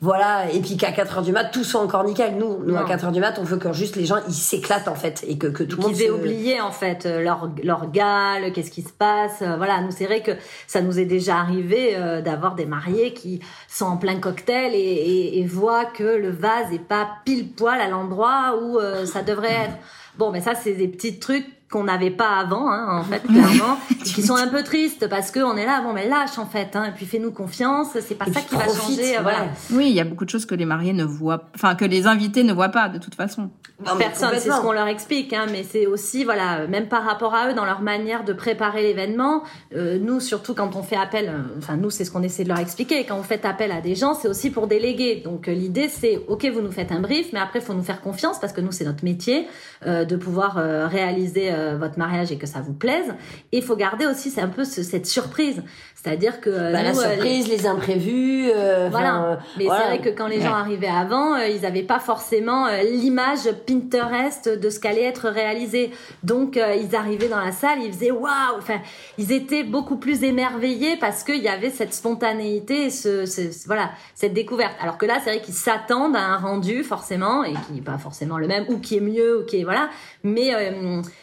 voilà, et puis qu'à 4 heures du mat, tout soit encore nickel. Nous, nous à 4 heures du mat, on veut que juste les gens ils s'éclatent en fait et que que tout le monde. Qu'ils aient oublié en fait leur leur gale, qu'est-ce qui se passe. Voilà, nous c'est vrai que ça nous est déjà arrivé d'avoir des mariés qui sont en plein cocktail et, et, et voient que le vase est pas pile poil à l'endroit où euh, ça devrait être. Bon, mais ça, c'est des petits trucs qu'on n'avait pas avant, hein, en fait, clairement, qui sont un peu tristes parce qu'on est là, bon, mais lâche en fait, hein, et puis fais-nous confiance, c'est pas ça qui va changer, euh, voilà. Oui, il y a beaucoup de choses que les mariés ne voient, enfin que les invités ne voient pas de toute façon. Personne, c'est ce qu'on leur explique, hein, mais c'est aussi, voilà, même par rapport à eux, dans leur manière de préparer l'événement, euh, nous, surtout quand on fait appel, euh, enfin nous, c'est ce qu'on essaie de leur expliquer, quand vous faites appel à des gens, c'est aussi pour déléguer. Donc l'idée, c'est, ok, vous nous faites un brief, mais après, il faut nous faire confiance parce que nous, c'est notre métier de pouvoir réaliser euh, votre mariage et que ça vous plaise. Et il faut garder aussi, c'est un peu cette surprise. C'est-à-dire que euh, bah, la euh, surprise, les, imprévus. Euh, voilà. Mais c'est vrai que quand les gens arrivaient avant, ils n'avaient pas forcément l'image Pinterest de ce qu'allait être réalisé. Donc ils arrivaient dans la salle, ils faisaient waouh. Enfin, ils étaient beaucoup plus émerveillés parce qu'il y avait cette spontanéité, ce, ce, voilà, cette découverte. Alors que là, c'est vrai qu'ils s'attendent à un rendu forcément et qui n'est pas forcément le même ou qui est mieux ou qui est voilà. Mais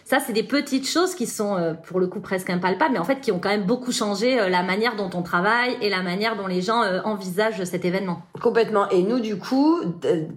ça, c'est des petites choses qui sont pour le coup presque impalpables, mais en fait qui ont quand même beaucoup changé la manière dont on travaille et la manière dont les gens euh, envisagent cet événement. Complètement. Et nous, du coup,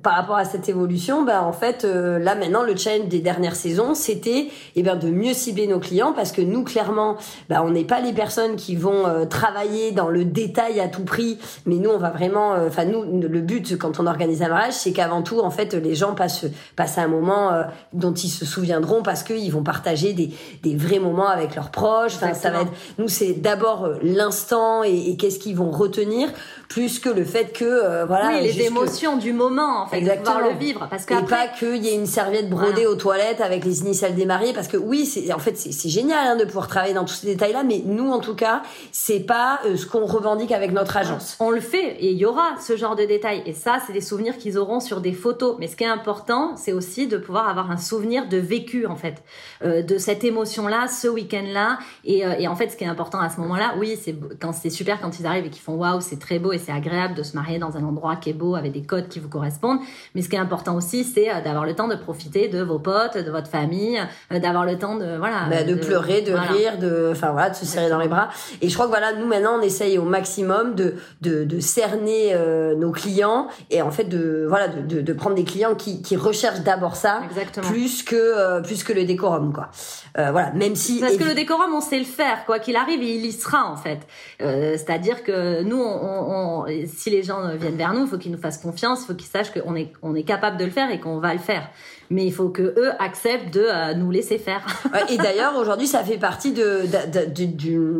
par rapport à cette évolution, ben en fait, euh, là maintenant, le challenge des dernières saisons, c'était eh ben, de mieux cibler nos clients parce que nous, clairement, ben, on n'est pas les personnes qui vont euh, travailler dans le détail à tout prix, mais nous, on va vraiment, enfin nous, le but quand on organise un mariage, c'est qu'avant tout, en fait, les gens passent passent un moment dont ils se souviendront parce qu'ils vont partager des, des vrais moments avec leurs proches. Enfin, ça va être, nous, c'est d'abord l'instant et, qu'est-ce qu'ils vont retenir plus que le fait que euh, voilà oui, les émotions du moment en fait Exactement. de pouvoir le vivre. Parce que et pas qu'il y ait une serviette brodée aux toilettes avec les initiales des mariés parce que oui c'est en fait c'est génial hein, de pouvoir travailler dans tous ces détails là mais nous en tout cas c'est pas euh, ce qu'on revendique avec notre agence. On le fait et il y aura ce genre de détails. Et ça c'est des souvenirs qu'ils auront sur des photos. Mais ce qui est important c'est aussi de pouvoir avoir un souvenir de vécu en fait euh, de cette émotion là ce week-end là et, et en fait ce qui est important à ce moment là oui c'est quand c'est super quand ils arrivent et qu'ils font waouh c'est très beau et c'est agréable de se marier dans un endroit qui est beau avec des codes qui vous correspondent. Mais ce qui est important aussi c'est euh, d'avoir le temps de profiter de vos potes de votre famille euh, d'avoir le temps de voilà bah, de, pleurer de rire de enfin voilà de se serrer dans les bras. Et je crois que voilà nous maintenant on essaye au maximum de de, de cerner euh, nos clients et en fait de voilà de, de, prendre des clients qui, qui recherchent d'abord ça Exactement. plus que plus que le décorum quoi. Voilà même si parce que le décorum on sait le faire quoi qu'il arrive il y sera en fait. Euh, c'est-à-dire que nous, on, si les gens viennent vers nous, il faut qu'ils nous fassent confiance, il faut qu'ils sachent qu'on est, on est capable de le faire et qu'on va le faire. Mais il faut que eux acceptent de euh, nous laisser faire. et d'ailleurs, aujourd'hui, ça fait partie de,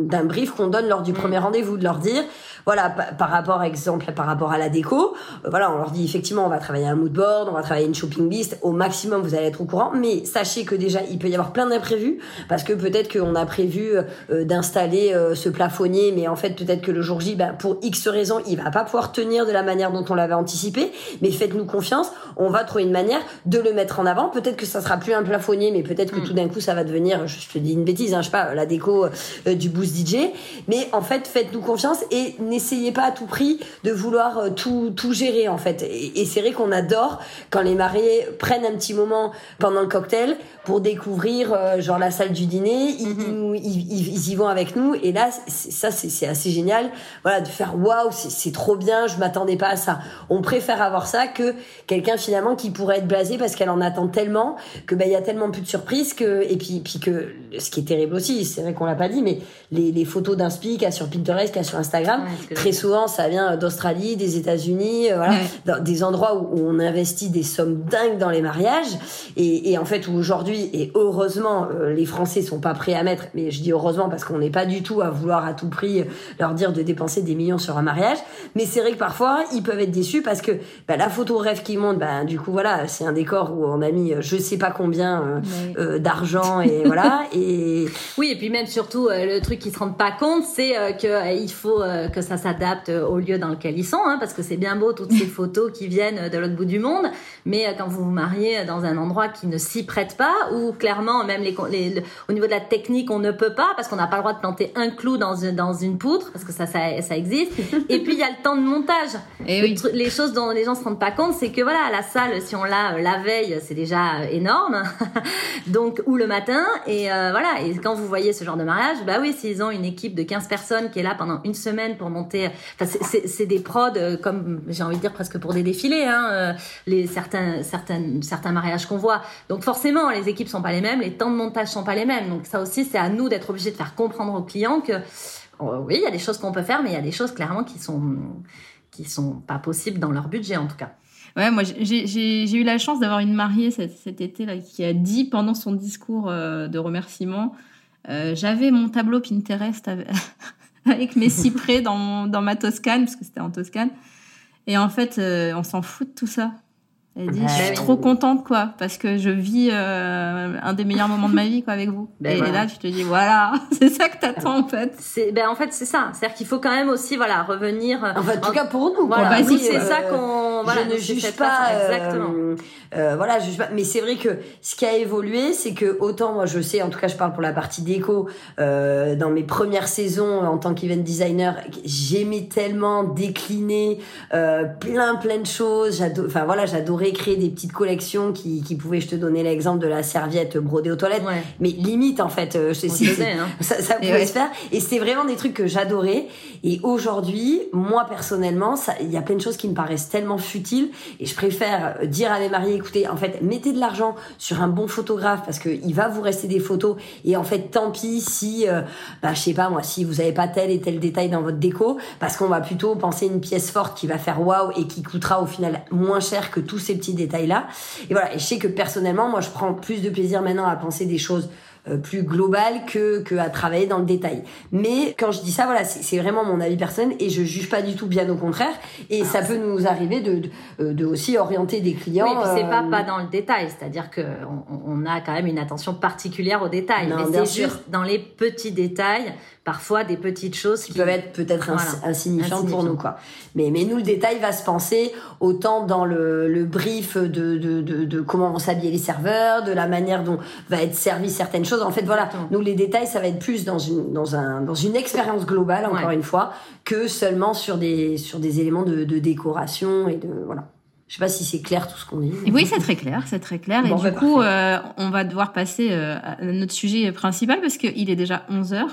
d'un brief qu'on donne lors du mm. premier rendez-vous, de leur dire, voilà, par rapport, exemple, par rapport à la déco, euh, voilà, on leur dit effectivement, on va travailler un mood board, on va travailler une shopping list, au maximum, vous allez être au courant, mais sachez que déjà, il peut y avoir plein d'imprévus, parce que peut-être qu'on a prévu euh, d'installer euh, ce plafonnier, mais en fait, peut-être que le jour J, ben, pour X raisons, il va pas pouvoir tenir de la manière dont on l'avait anticipé, mais faites-nous confiance, on va trouver une manière de le mettre en avant. Peut-être que ça sera plus un plafonnier, mais peut-être que Mm. tout d'un coup ça va devenir, je te dis une bêtise, hein, je sais pas, la déco euh, du boost DJ. Mais en fait, faites-nous confiance et n'essayez pas à tout prix de vouloir euh, tout tout gérer en fait. Et, et c'est vrai qu'on adore quand les mariés prennent un petit moment pendant le cocktail pour découvrir euh, genre la salle du dîner. Ils, Mhm. ils ils, ils- ils y vont avec nous et là, ça c'est assez génial. Voilà, de faire waouh, c'est c'est trop bien, je m'attendais pas à ça. On préfère avoir ça que quelqu'un finalement qui pourrait être blasé parce qu'elle en attend tellement que ben il y a tellement plus de surprises que et puis puis que ce qui est terrible aussi, c'est vrai qu'on l'a pas dit, mais les, les photos d'inspi qu'il y a sur Pinterest, qu'il y a sur Instagram, Ouais, que très souvent ça vient d'Australie, des États-Unis, euh, voilà, Ouais. dans des endroits où, on investit des sommes dingues dans les mariages et, et en fait aujourd'hui et heureusement euh, les Français sont pas prêts à mettre, mais je dis heureusement parce qu'on n'est pas du tout à vouloir à tout prix leur dire de dépenser des millions sur un mariage, mais c'est vrai que parfois ils peuvent être déçus parce que bah, la photo rêve qui monte, bah, du coup voilà c'est un décor où on a mis euh, je sais pas combien euh, Ouais. euh, d'argent et voilà et Oui, et puis même surtout, euh, le truc qu'ils se rendent pas compte, c'est euh, que euh, il faut que ça s'adapte euh, au lieu dans lequel ils sont, hein, parce que c'est bien beau toutes ces photos qui viennent euh, de l'autre bout du monde, mais euh, quand vous vous mariez dans un endroit qui ne s'y prête pas, ou clairement même les, con- les- le- au niveau de la technique, on ne peut pas, parce qu'on n'a pas le droit de planter un clou dans une, dans une poutre, parce que ça, ça, ça existe. Et puis il y a le temps de montage. Et Le oui. tru- les choses dont les gens se rendent pas compte, c'est que voilà, la salle, si on l'a euh, la veille, c'est déjà euh, énorme. Donc, ou le matin. Et euh, voilà. Et quand vous voyez ce genre de mariage, bah oui, s'ils ont une équipe de 15 personnes qui est là pendant une semaine pour monter, c'est- des prods euh, comme j'ai envie de dire presque pour des défilés, hein, euh, les certains certains certains mariages qu'on voit. Donc forcément, les équipes sont pas les mêmes, les temps de montage sont pas les mêmes. Donc ça aussi, c'est à nous d'être obligés de faire comprendre aux clients que euh, oui, il y a des choses qu'on peut faire, mais il y a des choses clairement qui sont qui sont pas possibles dans leur budget en tout cas. Ouais, moi j'ai- eu la chance d'avoir une mariée cet, été là qui a dit pendant son discours euh, de remerciement, j'avais mon tableau Pinterest avec, mes cyprès dans, dans ma Toscane parce que c'était en Toscane. Et en fait, euh, on s'en fout de tout ça. Elle dit, Bah je suis trop contente quoi parce que je vis euh, un des meilleurs moments de ma vie quoi avec vous. Ben et voilà. là, tu te dis voilà, c'est ça que t'attends en fait. C'est ben en fait c'est ça, c'est-à-dire qu'il faut quand même aussi voilà revenir. euh, enfin en tout cas pour nous voilà, bah, oui, c'est euh, ça qu'on voilà je ne juge pas façon, euh, exactement. euh, voilà je juge pas mais c'est vrai que ce qui a évolué c'est que autant moi je sais en tout cas je parle pour la partie déco euh, dans mes premières saisons en tant qu'event designer j'aimais tellement décliner euh, plein plein de choses enfin voilà j'adorais créer des petites collections qui, qui pouvaient je te donnais l'exemple de la serviette brodée aux toilettes Ouais. mais limite en fait euh, je sais On si faisait, hein. ça, ça pouvait ouais. se faire et c'était vraiment des trucs que j'adorais et aujourd'hui moi personnellement il y a plein de choses qui me paraissent tellement futiles et je préfère dire à mes mariés écoutez en fait mettez de l'argent sur un bon photographe parce que il va vous rester des photos et en fait tant pis si euh, bah je sais pas moi si vous avez pas tel et tel détail dans votre déco parce qu'on va plutôt penser une pièce forte qui va faire waouh et qui coûtera au final moins cher que tous ces petits détails là et voilà et je sais que personnellement moi je prends plus de plaisir maintenant à penser des choses euh, plus global que, que à travailler dans le détail. Mais quand je dis ça, voilà, c'est vraiment mon avis personnel et je juge pas du tout, bien au contraire. Et ça peut nous arriver de, de, euh, de aussi orienter des clients. Oui, et puis c'est pas euh, pas dans le détail, c'est-à-dire que on, on a quand même une attention particulière aux détails, Non, mais c'est sûr. juste dans les petits détails, parfois des petites choses qui peuvent être peut-être Voilà. insignifiantes pour nous quoi. Mais mais nous le détail va se penser autant dans le, le brief de, de, de, de comment vont s'habiller les serveurs, de la manière dont va être servi certaines choses. En fait voilà, nous les détails ça va être plus dans une dans un dans une expérience globale encore Ouais. une fois que seulement sur des sur des éléments de, de décoration et de voilà. Je sais pas si c'est clair tout ce qu'on dit. Oui, c'est très clair, c'est très clair. Bon, et bah, du coup, euh, on va devoir passer euh, à notre sujet principal parce qu'il est déjà 11h.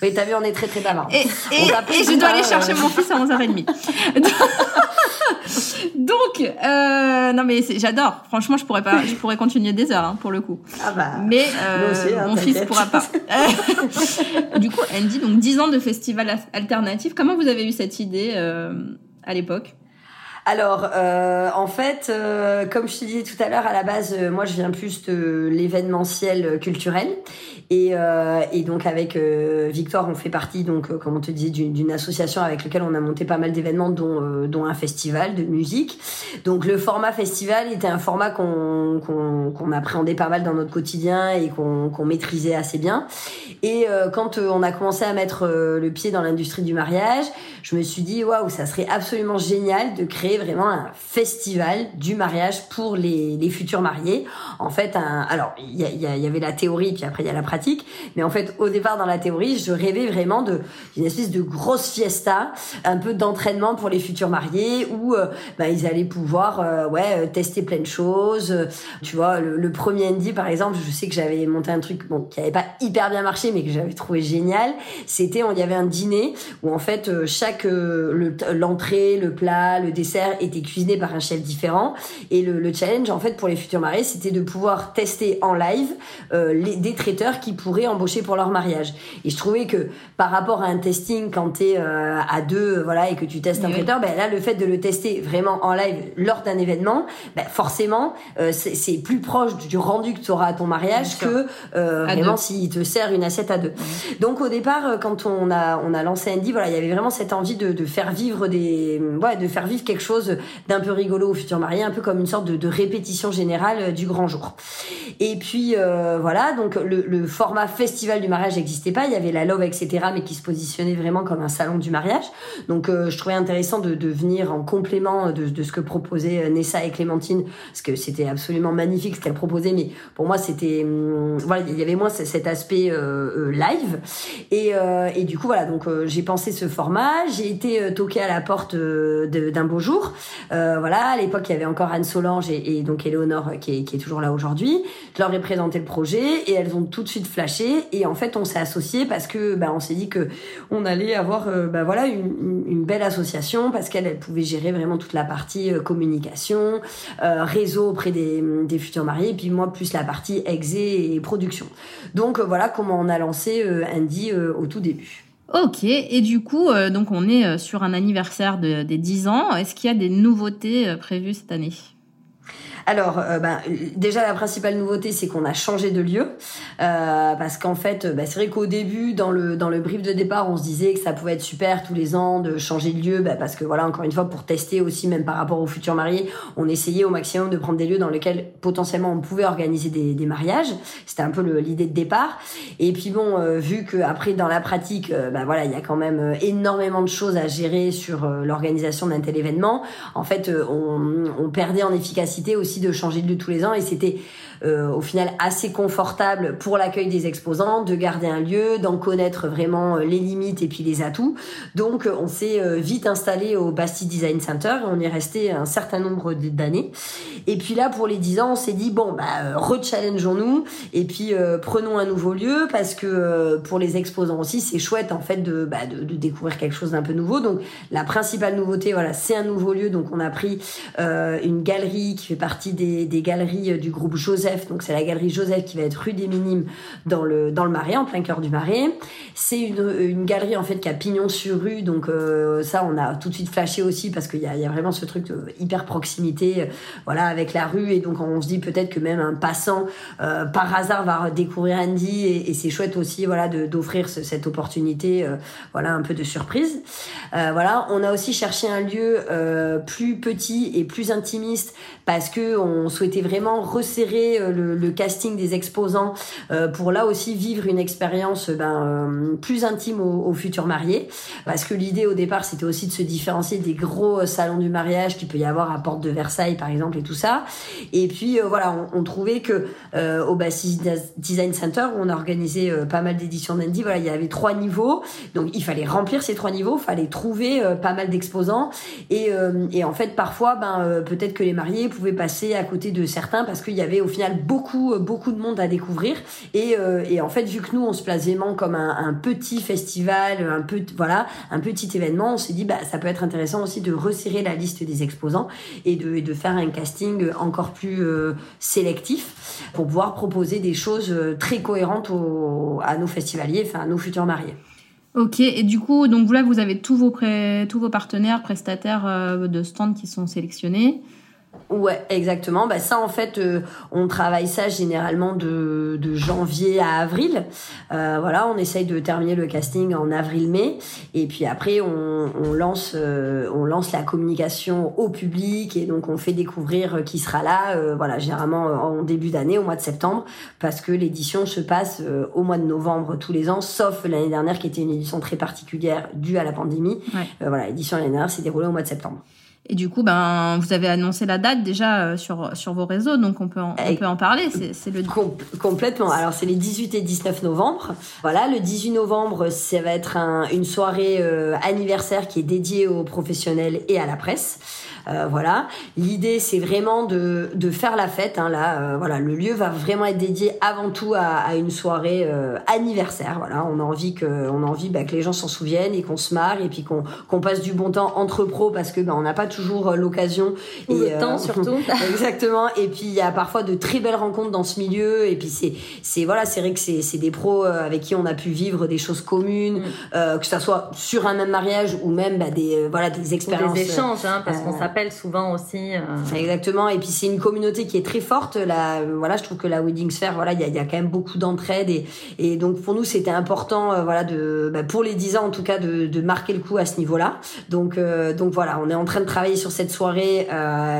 Oui, t'as vu, on est très très bavard. Et, et- et je dois aller chercher mon fils à 11h30. Donc, euh, non mais j'adore. Franchement, je pourrais pas, je pourrais continuer des heures hein, pour le coup. Ah bah. Mais euh, aussi, hein, mon fils pourra pas. du coup, Andy, donc 10 ans de festival alternatif. Comment vous avez eu cette idée euh, à l'époque? Alors, euh, en fait, euh, comme je te disais tout à l'heure, à la base, euh, moi, je viens plus de l'événementiel euh, culturel. Et, euh, et donc, avec euh, Victor, on fait partie, donc, comme on te disait, d'une association avec laquelle on a monté pas mal d'événements, dont, dont un festival de musique. Donc, le format festival était un format qu'on qu'on qu'on appréhendait pas mal dans notre quotidien et qu'on qu'on maîtrisait assez bien. Et quand on a commencé à mettre le pied dans l'industrie du mariage, je me suis dit waouh, ça serait absolument génial de créer créer vraiment un festival du mariage pour les, futurs mariés. En fait, un, alors il y, avait la théorie, puis après il y a la pratique. Mais en fait, au départ dans la théorie, je rêvais vraiment d'une espèce de grosse fiesta, un peu d'entraînement pour les futurs mariés, où euh, bah, ils allaient pouvoir euh, ouais tester plein de choses. Tu vois, le, premier Andy par exemple, je sais que j'avais monté un truc bon qui avait pas hyper bien marché, mais que j'avais trouvé génial. C'était, il y avait un dîner où en fait chaque l'entrée, le, plat, le dessert était cuisiné par un chef différent. Et le, le challenge en fait pour les futurs mariés, c'était de pouvoir tester en live euh, les, des traiteurs qui pourraient embaucher pour leur mariage. Et je trouvais que par rapport à un testing quand t'es euh, à deux, voilà, et que tu testes un traiteur, ben là le fait de le tester vraiment en live lors d'un événement, ben forcément euh, c'est plus proche du rendu que tu auras à ton mariage que euh, vraiment s'il te sert une assiette à deux. Donc au départ, euh, quand on a on a lancé Andy, voilà, il y avait vraiment cette envie de, de faire vivre des, ouais, de faire vivre quelque chose d'un peu rigolo aux futurs mariés, un peu comme une sorte de, de répétition générale du grand jour. Et puis euh, voilà, donc le, le, format festival du mariage n'existait pas. Il y avait la Love, etc., mais qui se positionnait vraiment comme un salon du mariage. Donc euh, je trouvais intéressant de, de, venir en complément de, de ce que proposaient Nessa et Clémentine, parce que c'était absolument magnifique ce qu'elles proposaient. Mais pour moi, c'était hum, voilà, il y avait moins cet aspect euh, live. Et, et du coup voilà, donc j'ai pensé ce format. J'ai été toquée à la porte d'un beau jour. Voilà, à l'époque il y avait encore Anne Solange et, et donc Éléonore qui est, qui est toujours là aujourd'hui. Je leur ai présenté le projet et elles ont tout de suite flashé. Et en fait, on s'est associés parce que bah, on s'est dit que on allait avoir euh, bah, voilà une, une, belle association parce qu'elle elle pouvait gérer vraiment toute la partie euh, communication, euh, réseau auprès des, des, futurs mariés, et puis moi plus la partie exé et production. Donc voilà comment on a lancé Andy au tout début. Ok, et du coup, donc on est sur un anniversaire de, des 10 ans. Est-ce qu'il y a des nouveautés prévues cette année? Alors, euh, bah, déjà la principale nouveauté, c'est qu'on a changé de lieu euh, parce qu'en fait, bah, c'est vrai qu'au début, dans le dans le brief de départ, on se disait que ça pouvait être super tous les ans de changer de lieu, bah, parce que voilà, encore une fois, pour tester aussi, même par rapport aux futurs mariés, on essayait au maximum de prendre des lieux dans lesquels potentiellement on pouvait organiser des, mariages. C'était un peu l'idée de départ. Et puis bon, euh, vu que après dans la pratique, euh, bah, voilà, il y a quand même euh, énormément de choses à gérer sur l'organisation d'un tel événement. En fait, on perdait en efficacité aussi de changer de lieu tous les ans et c'était euh, au final assez confortable pour l'accueil des exposants, de garder un lieu, d'en connaître vraiment euh, les limites et puis les atouts. Donc euh, on s'est vite installé au Bastille Design Center et on est resté un certain nombre d'années. Et puis là pour les 10 ans, on s'est dit bon bah rechallengeons-nous et puis prenons un nouveau lieu parce que pour les exposants aussi c'est chouette en fait de, bah, de, de, découvrir quelque chose d'un peu nouveau. Donc la principale nouveauté voilà c'est un nouveau lieu donc on a pris une galerie qui fait partie des, des galeries du groupe Joseph donc c'est la galerie Joseph qui va être rue des Minimes dans le dans le Marais, en plein cœur du Marais. C'est une, galerie en fait qui a pignon sur rue, donc euh, ça on a tout de suite flashé aussi parce qu'il y a, vraiment ce truc de hyper proximité, euh, voilà avec la rue et donc on se dit peut-être que même un passant euh, par hasard va découvrir Andy et, et c'est chouette aussi voilà d'offrir cette opportunité, voilà un peu de surprise. voilà, on a aussi cherché un lieu plus petit et plus intimiste parce que on souhaitait vraiment resserrer euh, le, casting des exposants euh, pour là aussi vivre une expérience ben, euh, plus intime aux, futurs mariés. Parce que l'idée au départ, c'était aussi de se différencier des gros salons du mariage qu'il peut y avoir à Porte de Versailles, par exemple, et tout ça. Et puis voilà, on, trouvait que au Bassis Design Center, où on a organisé pas mal d'éditions d'Andy, voilà, il y avait trois niveaux. Donc il fallait remplir ces trois niveaux, il fallait trouver pas mal d'exposants. Et, et en fait, parfois, ben, peut-être que les mariés pouvaient passer à côté de certains parce qu'il y avait au final beaucoup euh, beaucoup de monde à découvrir et, euh, et en fait vu que nous on se place vraiment comme un, petit festival un peu voilà un petit événement on s'est dit bah ça peut être intéressant aussi de resserrer la liste des exposants et de, faire un casting encore plus euh, sélectif pour pouvoir proposer des choses très cohérentes à nos festivaliers enfin à nos futurs mariés. Ok, et du coup, donc là, vous avez tous vos partenaires, prestataires de stands qui sont sélectionnés. Ouais, exactement. Bah ça, en fait, euh, on travaille ça généralement de, de janvier à avril. Euh, voilà, on essaye de terminer le casting en avril-mai, et puis après, on, on lance, euh, on lance la communication au public, et donc on fait découvrir qui sera là. Voilà, généralement en début d'année, au mois de septembre, parce que l'édition se passe au mois de novembre tous les ans, sauf l'année dernière qui était une édition très particulière due à la pandémie. voilà, l'édition l'année dernière s'est déroulée au mois de septembre. Et du coup, ben, vous avez annoncé la date déjà euh, sur, sur vos réseaux, donc on peut en, on peut en parler. C'est le complètement. Alors c'est les 18 et 19 novembre. Voilà, le 18 novembre, ça va être un, une soirée euh, anniversaire qui est dédiée aux professionnels et à la presse. Euh, voilà. L'idée, c'est vraiment de, de faire la fête. Hein, là, euh, voilà, le lieu va vraiment être dédié avant tout à, à une soirée euh, anniversaire. Voilà, on a envie que, on a envie bah, que les gens s'en souviennent et qu'on se marre et puis qu'on qu'on passe du bon temps entre pros parce que bah, on n'a pas toujours l'occasion et le temps surtout. exactement. Et puis il y a parfois de très belles rencontres dans ce milieu. Et puis c'est c'est voilà, c'est vrai que c'est c'est des pros avec qui on a pu vivre des choses communes, mm. que ça soit sur un même mariage ou même bah, des voilà des expériences. des échanges, hein, parce qu'on s'appelle souvent aussi. Euh. Exactement. Et puis c'est une communauté qui est très forte. Là, voilà, je trouve que la Wedding Sphere, voilà, il y a, y a, quand même beaucoup d'entraide et, et donc pour nous c'était important, euh, voilà, de bah, pour les 10 ans en tout cas de, de marquer le coup à ce niveau-là. Donc euh, donc voilà, on est en train de travailler sur cette soirée,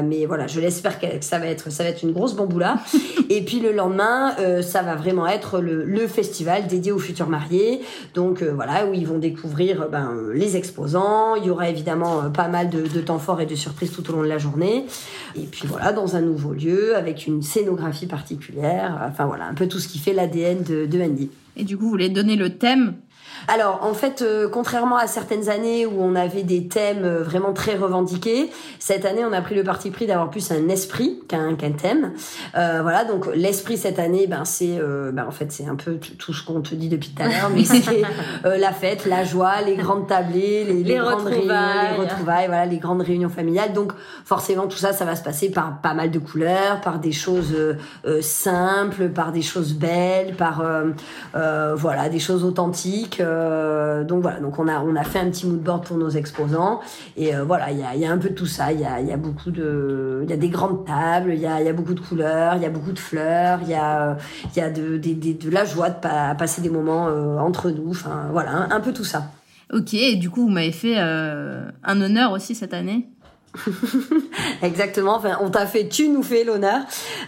mais voilà, je l'espère que ça va être ça va être une grosse bamboula. et puis le lendemain, ça va vraiment être le, le, festival dédié aux futurs mariés. Donc voilà, où ils vont découvrir ben, les exposants. Il y aura évidemment pas mal de, de temps forts et de surprises tout au long de la journée. Et puis voilà, dans un nouveau lieu, avec une scénographie particulière. Enfin voilà, un peu tout ce qui fait l'ADN de, de Andy. Et du coup, vous voulez donner le thème alors, en fait, euh, contrairement à certaines années où on avait des thèmes euh, vraiment très revendiqués, cette année, on a pris le parti pris d'avoir plus un esprit qu'un qu'un thème. Euh, voilà, donc l'esprit cette année, ben c'est, euh, ben en fait, c'est un peu tout ce qu'on te dit depuis tout à l'heure, mais c'est la fête, la joie, les grandes tablées, les, les, grandes réunions, les retrouvailles, voilà, les grandes réunions familiales. Donc, forcément, tout ça, ça va se passer par pas mal de couleurs, par des choses simples, par des choses belles, par voilà, des choses authentiques. Euh, donc voilà, donc on a on a fait un petit mood board pour nos exposants et euh, voilà, il y a, un peu de tout ça. Il y a, beaucoup de, il y a des grandes tables, il y a, y a beaucoup de couleurs, il y a beaucoup de fleurs, il y a il y a de, de, de, la joie de passer des moments euh, entre nous. Enfin voilà, un, peu tout ça. Ok, et du coup vous m'avez fait un honneur aussi cette année? Exactement. Enfin, on t'a fait, tu nous fais l'honneur.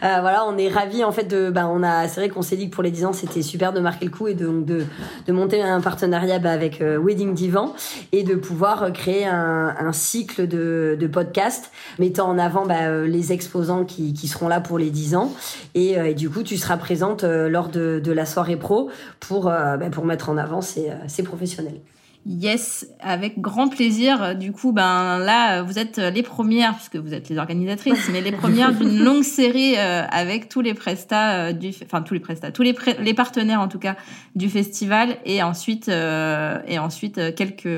Euh, voilà, on est ravis en fait de. Bah, on a. C'est vrai qu'on s'est dit que pour les 10 ans, c'était super de marquer le coup et de de, de monter un partenariat bah, avec euh, Wedding Divan et de pouvoir créer un, un cycle de, de podcasts mettant en avant bah, euh, les exposants qui, qui seront là pour les 10 ans et, et du coup, tu seras présente lors de, de la soirée pro pour pour mettre en avant ces, ces professionnels. Yes, avec grand plaisir. Du coup, ben là, vous êtes les premières, puisque vous êtes les organisatrices, mais les premières d'une longue série euh, avec tous les prestats euh, du, enfin tous les prestats, tous les, les partenaires en tout cas du festival, et ensuite euh, et ensuite quelques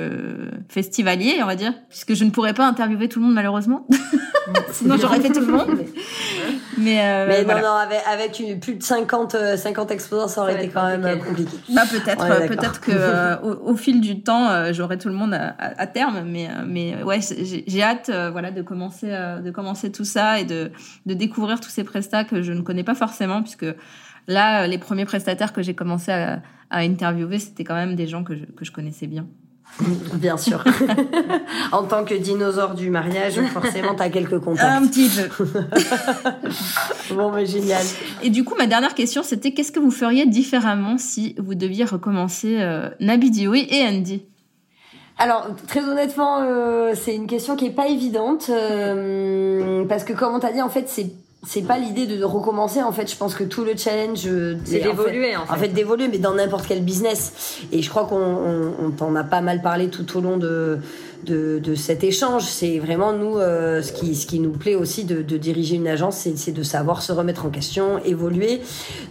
festivaliers, on va dire, puisque je ne pourrais pas interviewer tout le monde malheureusement, sinon j'aurais fait tout le monde. Mais, euh, mais non, non, avec, avec une, plus de 50, 50 euh, exposants, ça aurait été quand même euh, compliqué. Bah, peut-être, peut-être que au, au, fil du temps, j'aurai tout le monde à, à, terme, mais, mais ouais, j'ai hâte, voilà, de commencer, de commencer tout ça et de, de découvrir tous ces prestats que je ne connais pas forcément, puisque là, les premiers prestataires que j'ai commencé à, à interviewer, c'était quand même des gens que je, que je connaissais bien. Bien sûr. en tant que dinosaure du mariage, forcément, tu as quelques contacts. Un petit peu. bon, mais génial. Et du coup, ma dernière question, c'était qu'est-ce que vous feriez différemment si vous deviez recommencer euh, Nabi Dioui et Andy? Alors, très honnêtement, euh, c'est une question qui est pas évidente euh, parce que, comme on t'a dit, en fait, c'est c'est pas l'idée de recommencer en fait. Je pense que tout le challenge euh, c'est d'évoluer en fait, en fait. d'évoluer mais dans n'importe quel business. Et je crois qu'on on, on t'en a pas mal parlé tout au long de de, de cet échange. C'est vraiment nous euh, ce qui ce qui nous plaît aussi de, de diriger une agence, c'est de savoir se remettre en question, évoluer.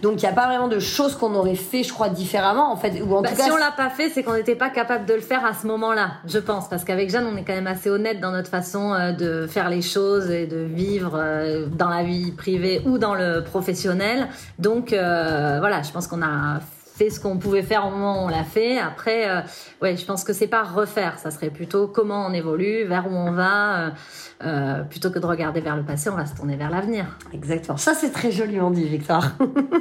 Donc il n'y a pas vraiment de choses qu'on aurait fait, je crois, différemment en fait. Ou en bah, tout cas, si on l'a pas fait, c'est qu'on n'était pas capable de le faire à ce moment-là, je pense, parce qu'avec Jeanne, on est quand même assez honnête dans notre façon euh, de faire les choses et de vivre euh, dans la vie privée ou dans le professionnel. Donc voilà, je pense qu'on a ce qu'on pouvait faire au moment où on l'a fait. Après, euh, ouais, je pense que c'est pas refaire. Ça serait plutôt comment on évolue, vers où on va. Euh, euh, plutôt que de regarder vers le passé, on va se tourner vers l'avenir. Exactement. Ça, c'est très joliment dit, Victor.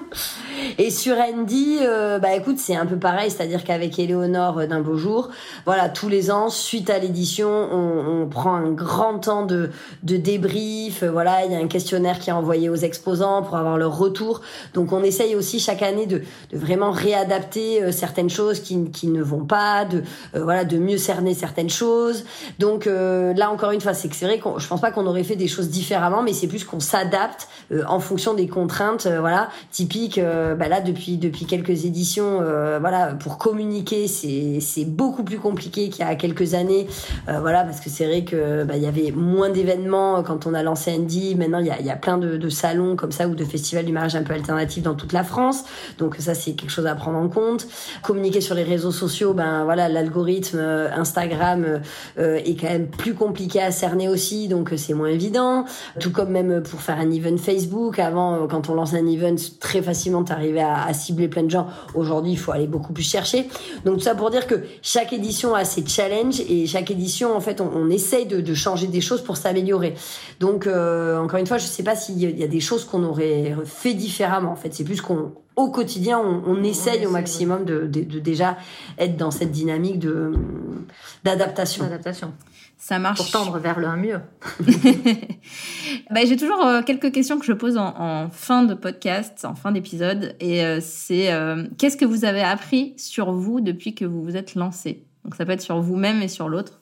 Et sur Andy, euh, bah écoute, c'est un peu pareil, c'est-à-dire qu'avec Éléonore d'un beau jour, voilà, tous les ans, suite à l'édition, on, prend un grand temps de, de débrief. Voilà, il y a un questionnaire qui est envoyé aux exposants pour avoir leur retour. Donc on essaye aussi chaque année de, de vraiment réadapter certaines choses qui, qui ne vont pas, de voilà, de mieux cerner certaines choses. Donc là encore une fois, c'est que c'est vrai que je pense pas qu'on aurait fait des choses différemment, mais c'est plus qu'on s'adapte en fonction des contraintes, voilà, typiques euh, bah là depuis depuis quelques éditions, euh, voilà, pour communiquer, c'est c'est beaucoup plus compliqué qu'il y a quelques années, euh, voilà, parce que c'est vrai que bah, il y avait moins d'événements quand on a lancé Andy. Maintenant, il y a y a plein de, de salons comme ça ou de festivals du mariage un peu alternatif dans toute la France. Donc ça, c'est quelque chose à prendre en compte. Communiquer sur les réseaux sociaux, ben voilà, l'algorithme Instagram est quand même plus compliqué à cerner aussi, donc c'est moins évident. Tout comme même pour faire un event Facebook, avant quand on lance un event très facilement arriver à, à, cibler plein de gens. Aujourd'hui, il faut aller beaucoup plus chercher. Donc tout ça pour dire que chaque édition a ses challenges et chaque édition, en fait, on, on essaye de, de, changer des choses pour s'améliorer. Donc euh, encore une fois, je sais pas s'il y a des choses qu'on aurait fait différemment. En fait, c'est plus qu'on au quotidien, on, on essaye au maximum de, de, de, déjà être dans cette dynamique de d'adaptation. D'adaptation. Ça marche. Pour tendre vers le mieux. bah, J'ai toujours euh, quelques questions que je pose en, en, fin de podcast, en fin d'épisode. Et euh, c'est euh, qu'est-ce que vous avez appris sur vous depuis que vous vous êtes lancé? Donc ça peut être sur vous-même et sur l'autre.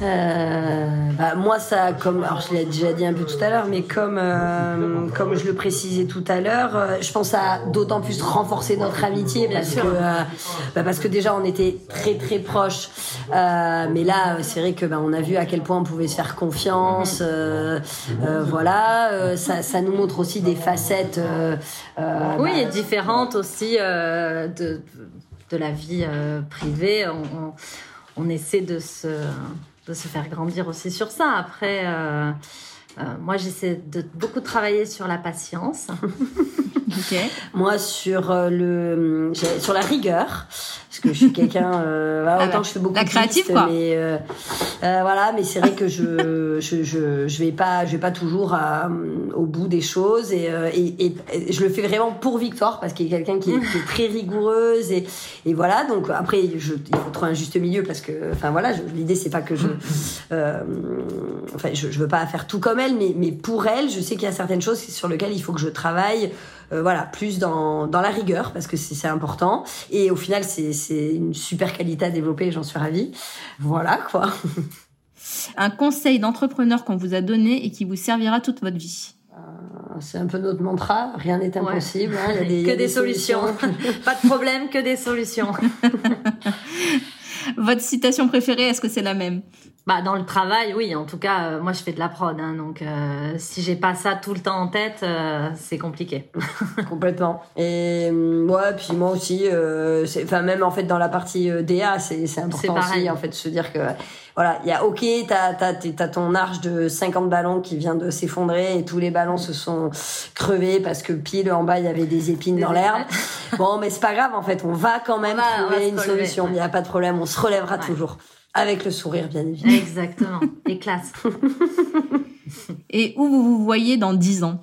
Euh, bah, moi, ça, comme, alors je l'ai déjà dit un peu tout à l'heure, mais comme, euh, comme je le précisais tout à l'heure, euh, je pense à d'autant plus renforcer notre amitié parce que, bah, parce que déjà on était très très proches. Mais là, c'est vrai que bah, on a vu à quel point on pouvait se faire confiance. voilà, ça, ça nous montre aussi des facettes. oui, et différentes aussi de, de la vie privée. On, on, on essaie de se de se faire grandir aussi sur ça. Après, euh, euh, moi, j'essaie de beaucoup travailler sur la patience. okay. Moi, sur euh, le, sur la rigueur, parce que je suis quelqu'un, euh, voilà, autant ah bah, je fais beaucoup la de créative, pistes, quoi. mais euh, euh, voilà, mais c'est vrai que je, je, je, je vais pas, je vais pas toujours à, au bout des choses et, et, et, et, je le fais vraiment pour Victoire parce qu'il est quelqu'un qui, qui, est très rigoureuse et, et voilà. Donc après, je, il faut trouver un juste milieu parce que, enfin voilà, l'idée c'est pas que je, euh, enfin, je, je veux pas faire tout comme elle, mais, mais pour elle, je sais qu'il y a certaines choses sur lesquelles il faut que je travaille euh, voilà, plus dans, dans la rigueur parce que c'est important. Et au final, c'est une super qualité à développer, j'en suis ravie. Voilà quoi. Un conseil d'entrepreneur qu'on vous a donné et qui vous servira toute votre vie. Euh, c'est un peu notre mantra, rien n'est impossible. Ouais. Hein, il y a des, que y a des, des solutions. solutions. Pas de problème, que des solutions. Votre citation préférée, est-ce que c'est la même? Bah, dans le travail, oui. En tout cas, euh, moi, je fais de la prod, hein, donc euh, si j'ai pas ça tout le temps en tête, euh, c'est compliqué. Complètement. Et ouais, puis moi aussi, euh, enfin même en fait dans la partie DA, c'est c'est important aussi en fait de se dire que voilà, il y a ok, t'as t'as t'as ton arche de 50 ballons qui vient de s'effondrer et tous les ballons se sont crevés parce que pile en bas il y avait des épines des dans l'herbe. bon, mais c'est pas grave en fait, on va quand même va, trouver une solution. Il ouais. n'y a pas de problème, on se relèvera ouais. toujours. Avec le sourire, bien évidemment. Exactement. Et classe. Et où vous vous voyez dans 10 ans?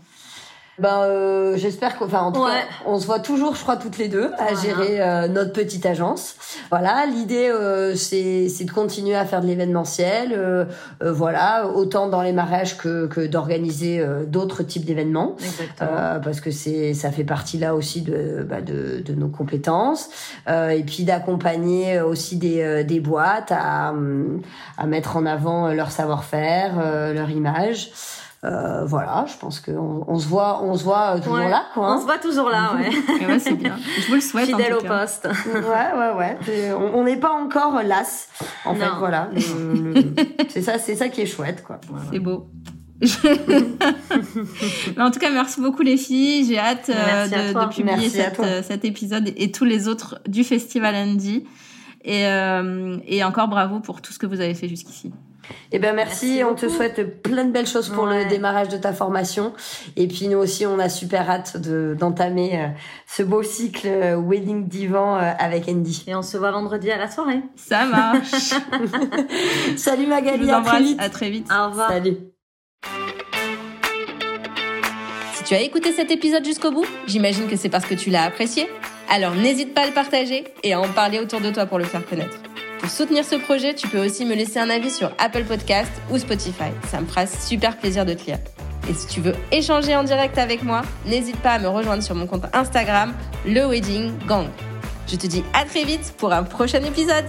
Ben, euh, j'espère qu'enfin, en tout ouais. cas, on se voit toujours, je crois, toutes les deux, à voilà. gérer euh, notre petite agence. Voilà, l'idée, euh, c'est, c'est de continuer à faire de l'événementiel, euh, voilà, autant dans les mariages que, que d'organiser euh, d'autres types d'événements, Euh, parce que c'est, ça fait partie là aussi de, bah, de, de nos compétences, euh, et puis d'accompagner aussi des, des boîtes à, à mettre en avant leur savoir-faire, leur image. Euh, voilà, je pense qu'on on se voit, on se voit toujours ouais. là, quoi. Hein. On se voit toujours là, ouais. et ouais, c'est bien. Je vous le souhaite. Fidèle en au cas. poste. ouais, ouais, ouais. On n'est pas encore las. En non. fait, voilà. c'est ça, c'est ça qui est chouette, quoi. Voilà. C'est beau. Mais en tout cas, merci beaucoup les filles. J'ai hâte euh, de, de, publier cette, euh, cet épisode et tous les autres du Festival Andy. Et, euh, et encore bravo pour tout ce que vous avez fait jusqu'ici. Eh ben merci, merci on te souhaite plein de belles choses pour ouais. le démarrage de ta formation. Et puis nous aussi, on a super hâte d'entamer euh, ce beau cycle euh, Wedding Divan euh, avec Andy. Et on se voit vendredi à la soirée. Ça marche. Salut Magali, à très vite. À très vite. Au revoir. Salut. tu as écouté cet épisode jusqu'au bout, j'imagine que c'est parce que tu l'as apprécié. Alors n'hésite pas à le partager et à en parler autour de toi pour le faire connaître. Pour soutenir ce projet, tu peux aussi me laisser un avis sur Apple Podcast ou Spotify. Ça me fera super plaisir de te lire. Et si tu veux échanger en direct avec moi, n'hésite pas à me rejoindre sur mon compte Instagram, le Wedding Gang. Je te dis à très vite pour un prochain épisode.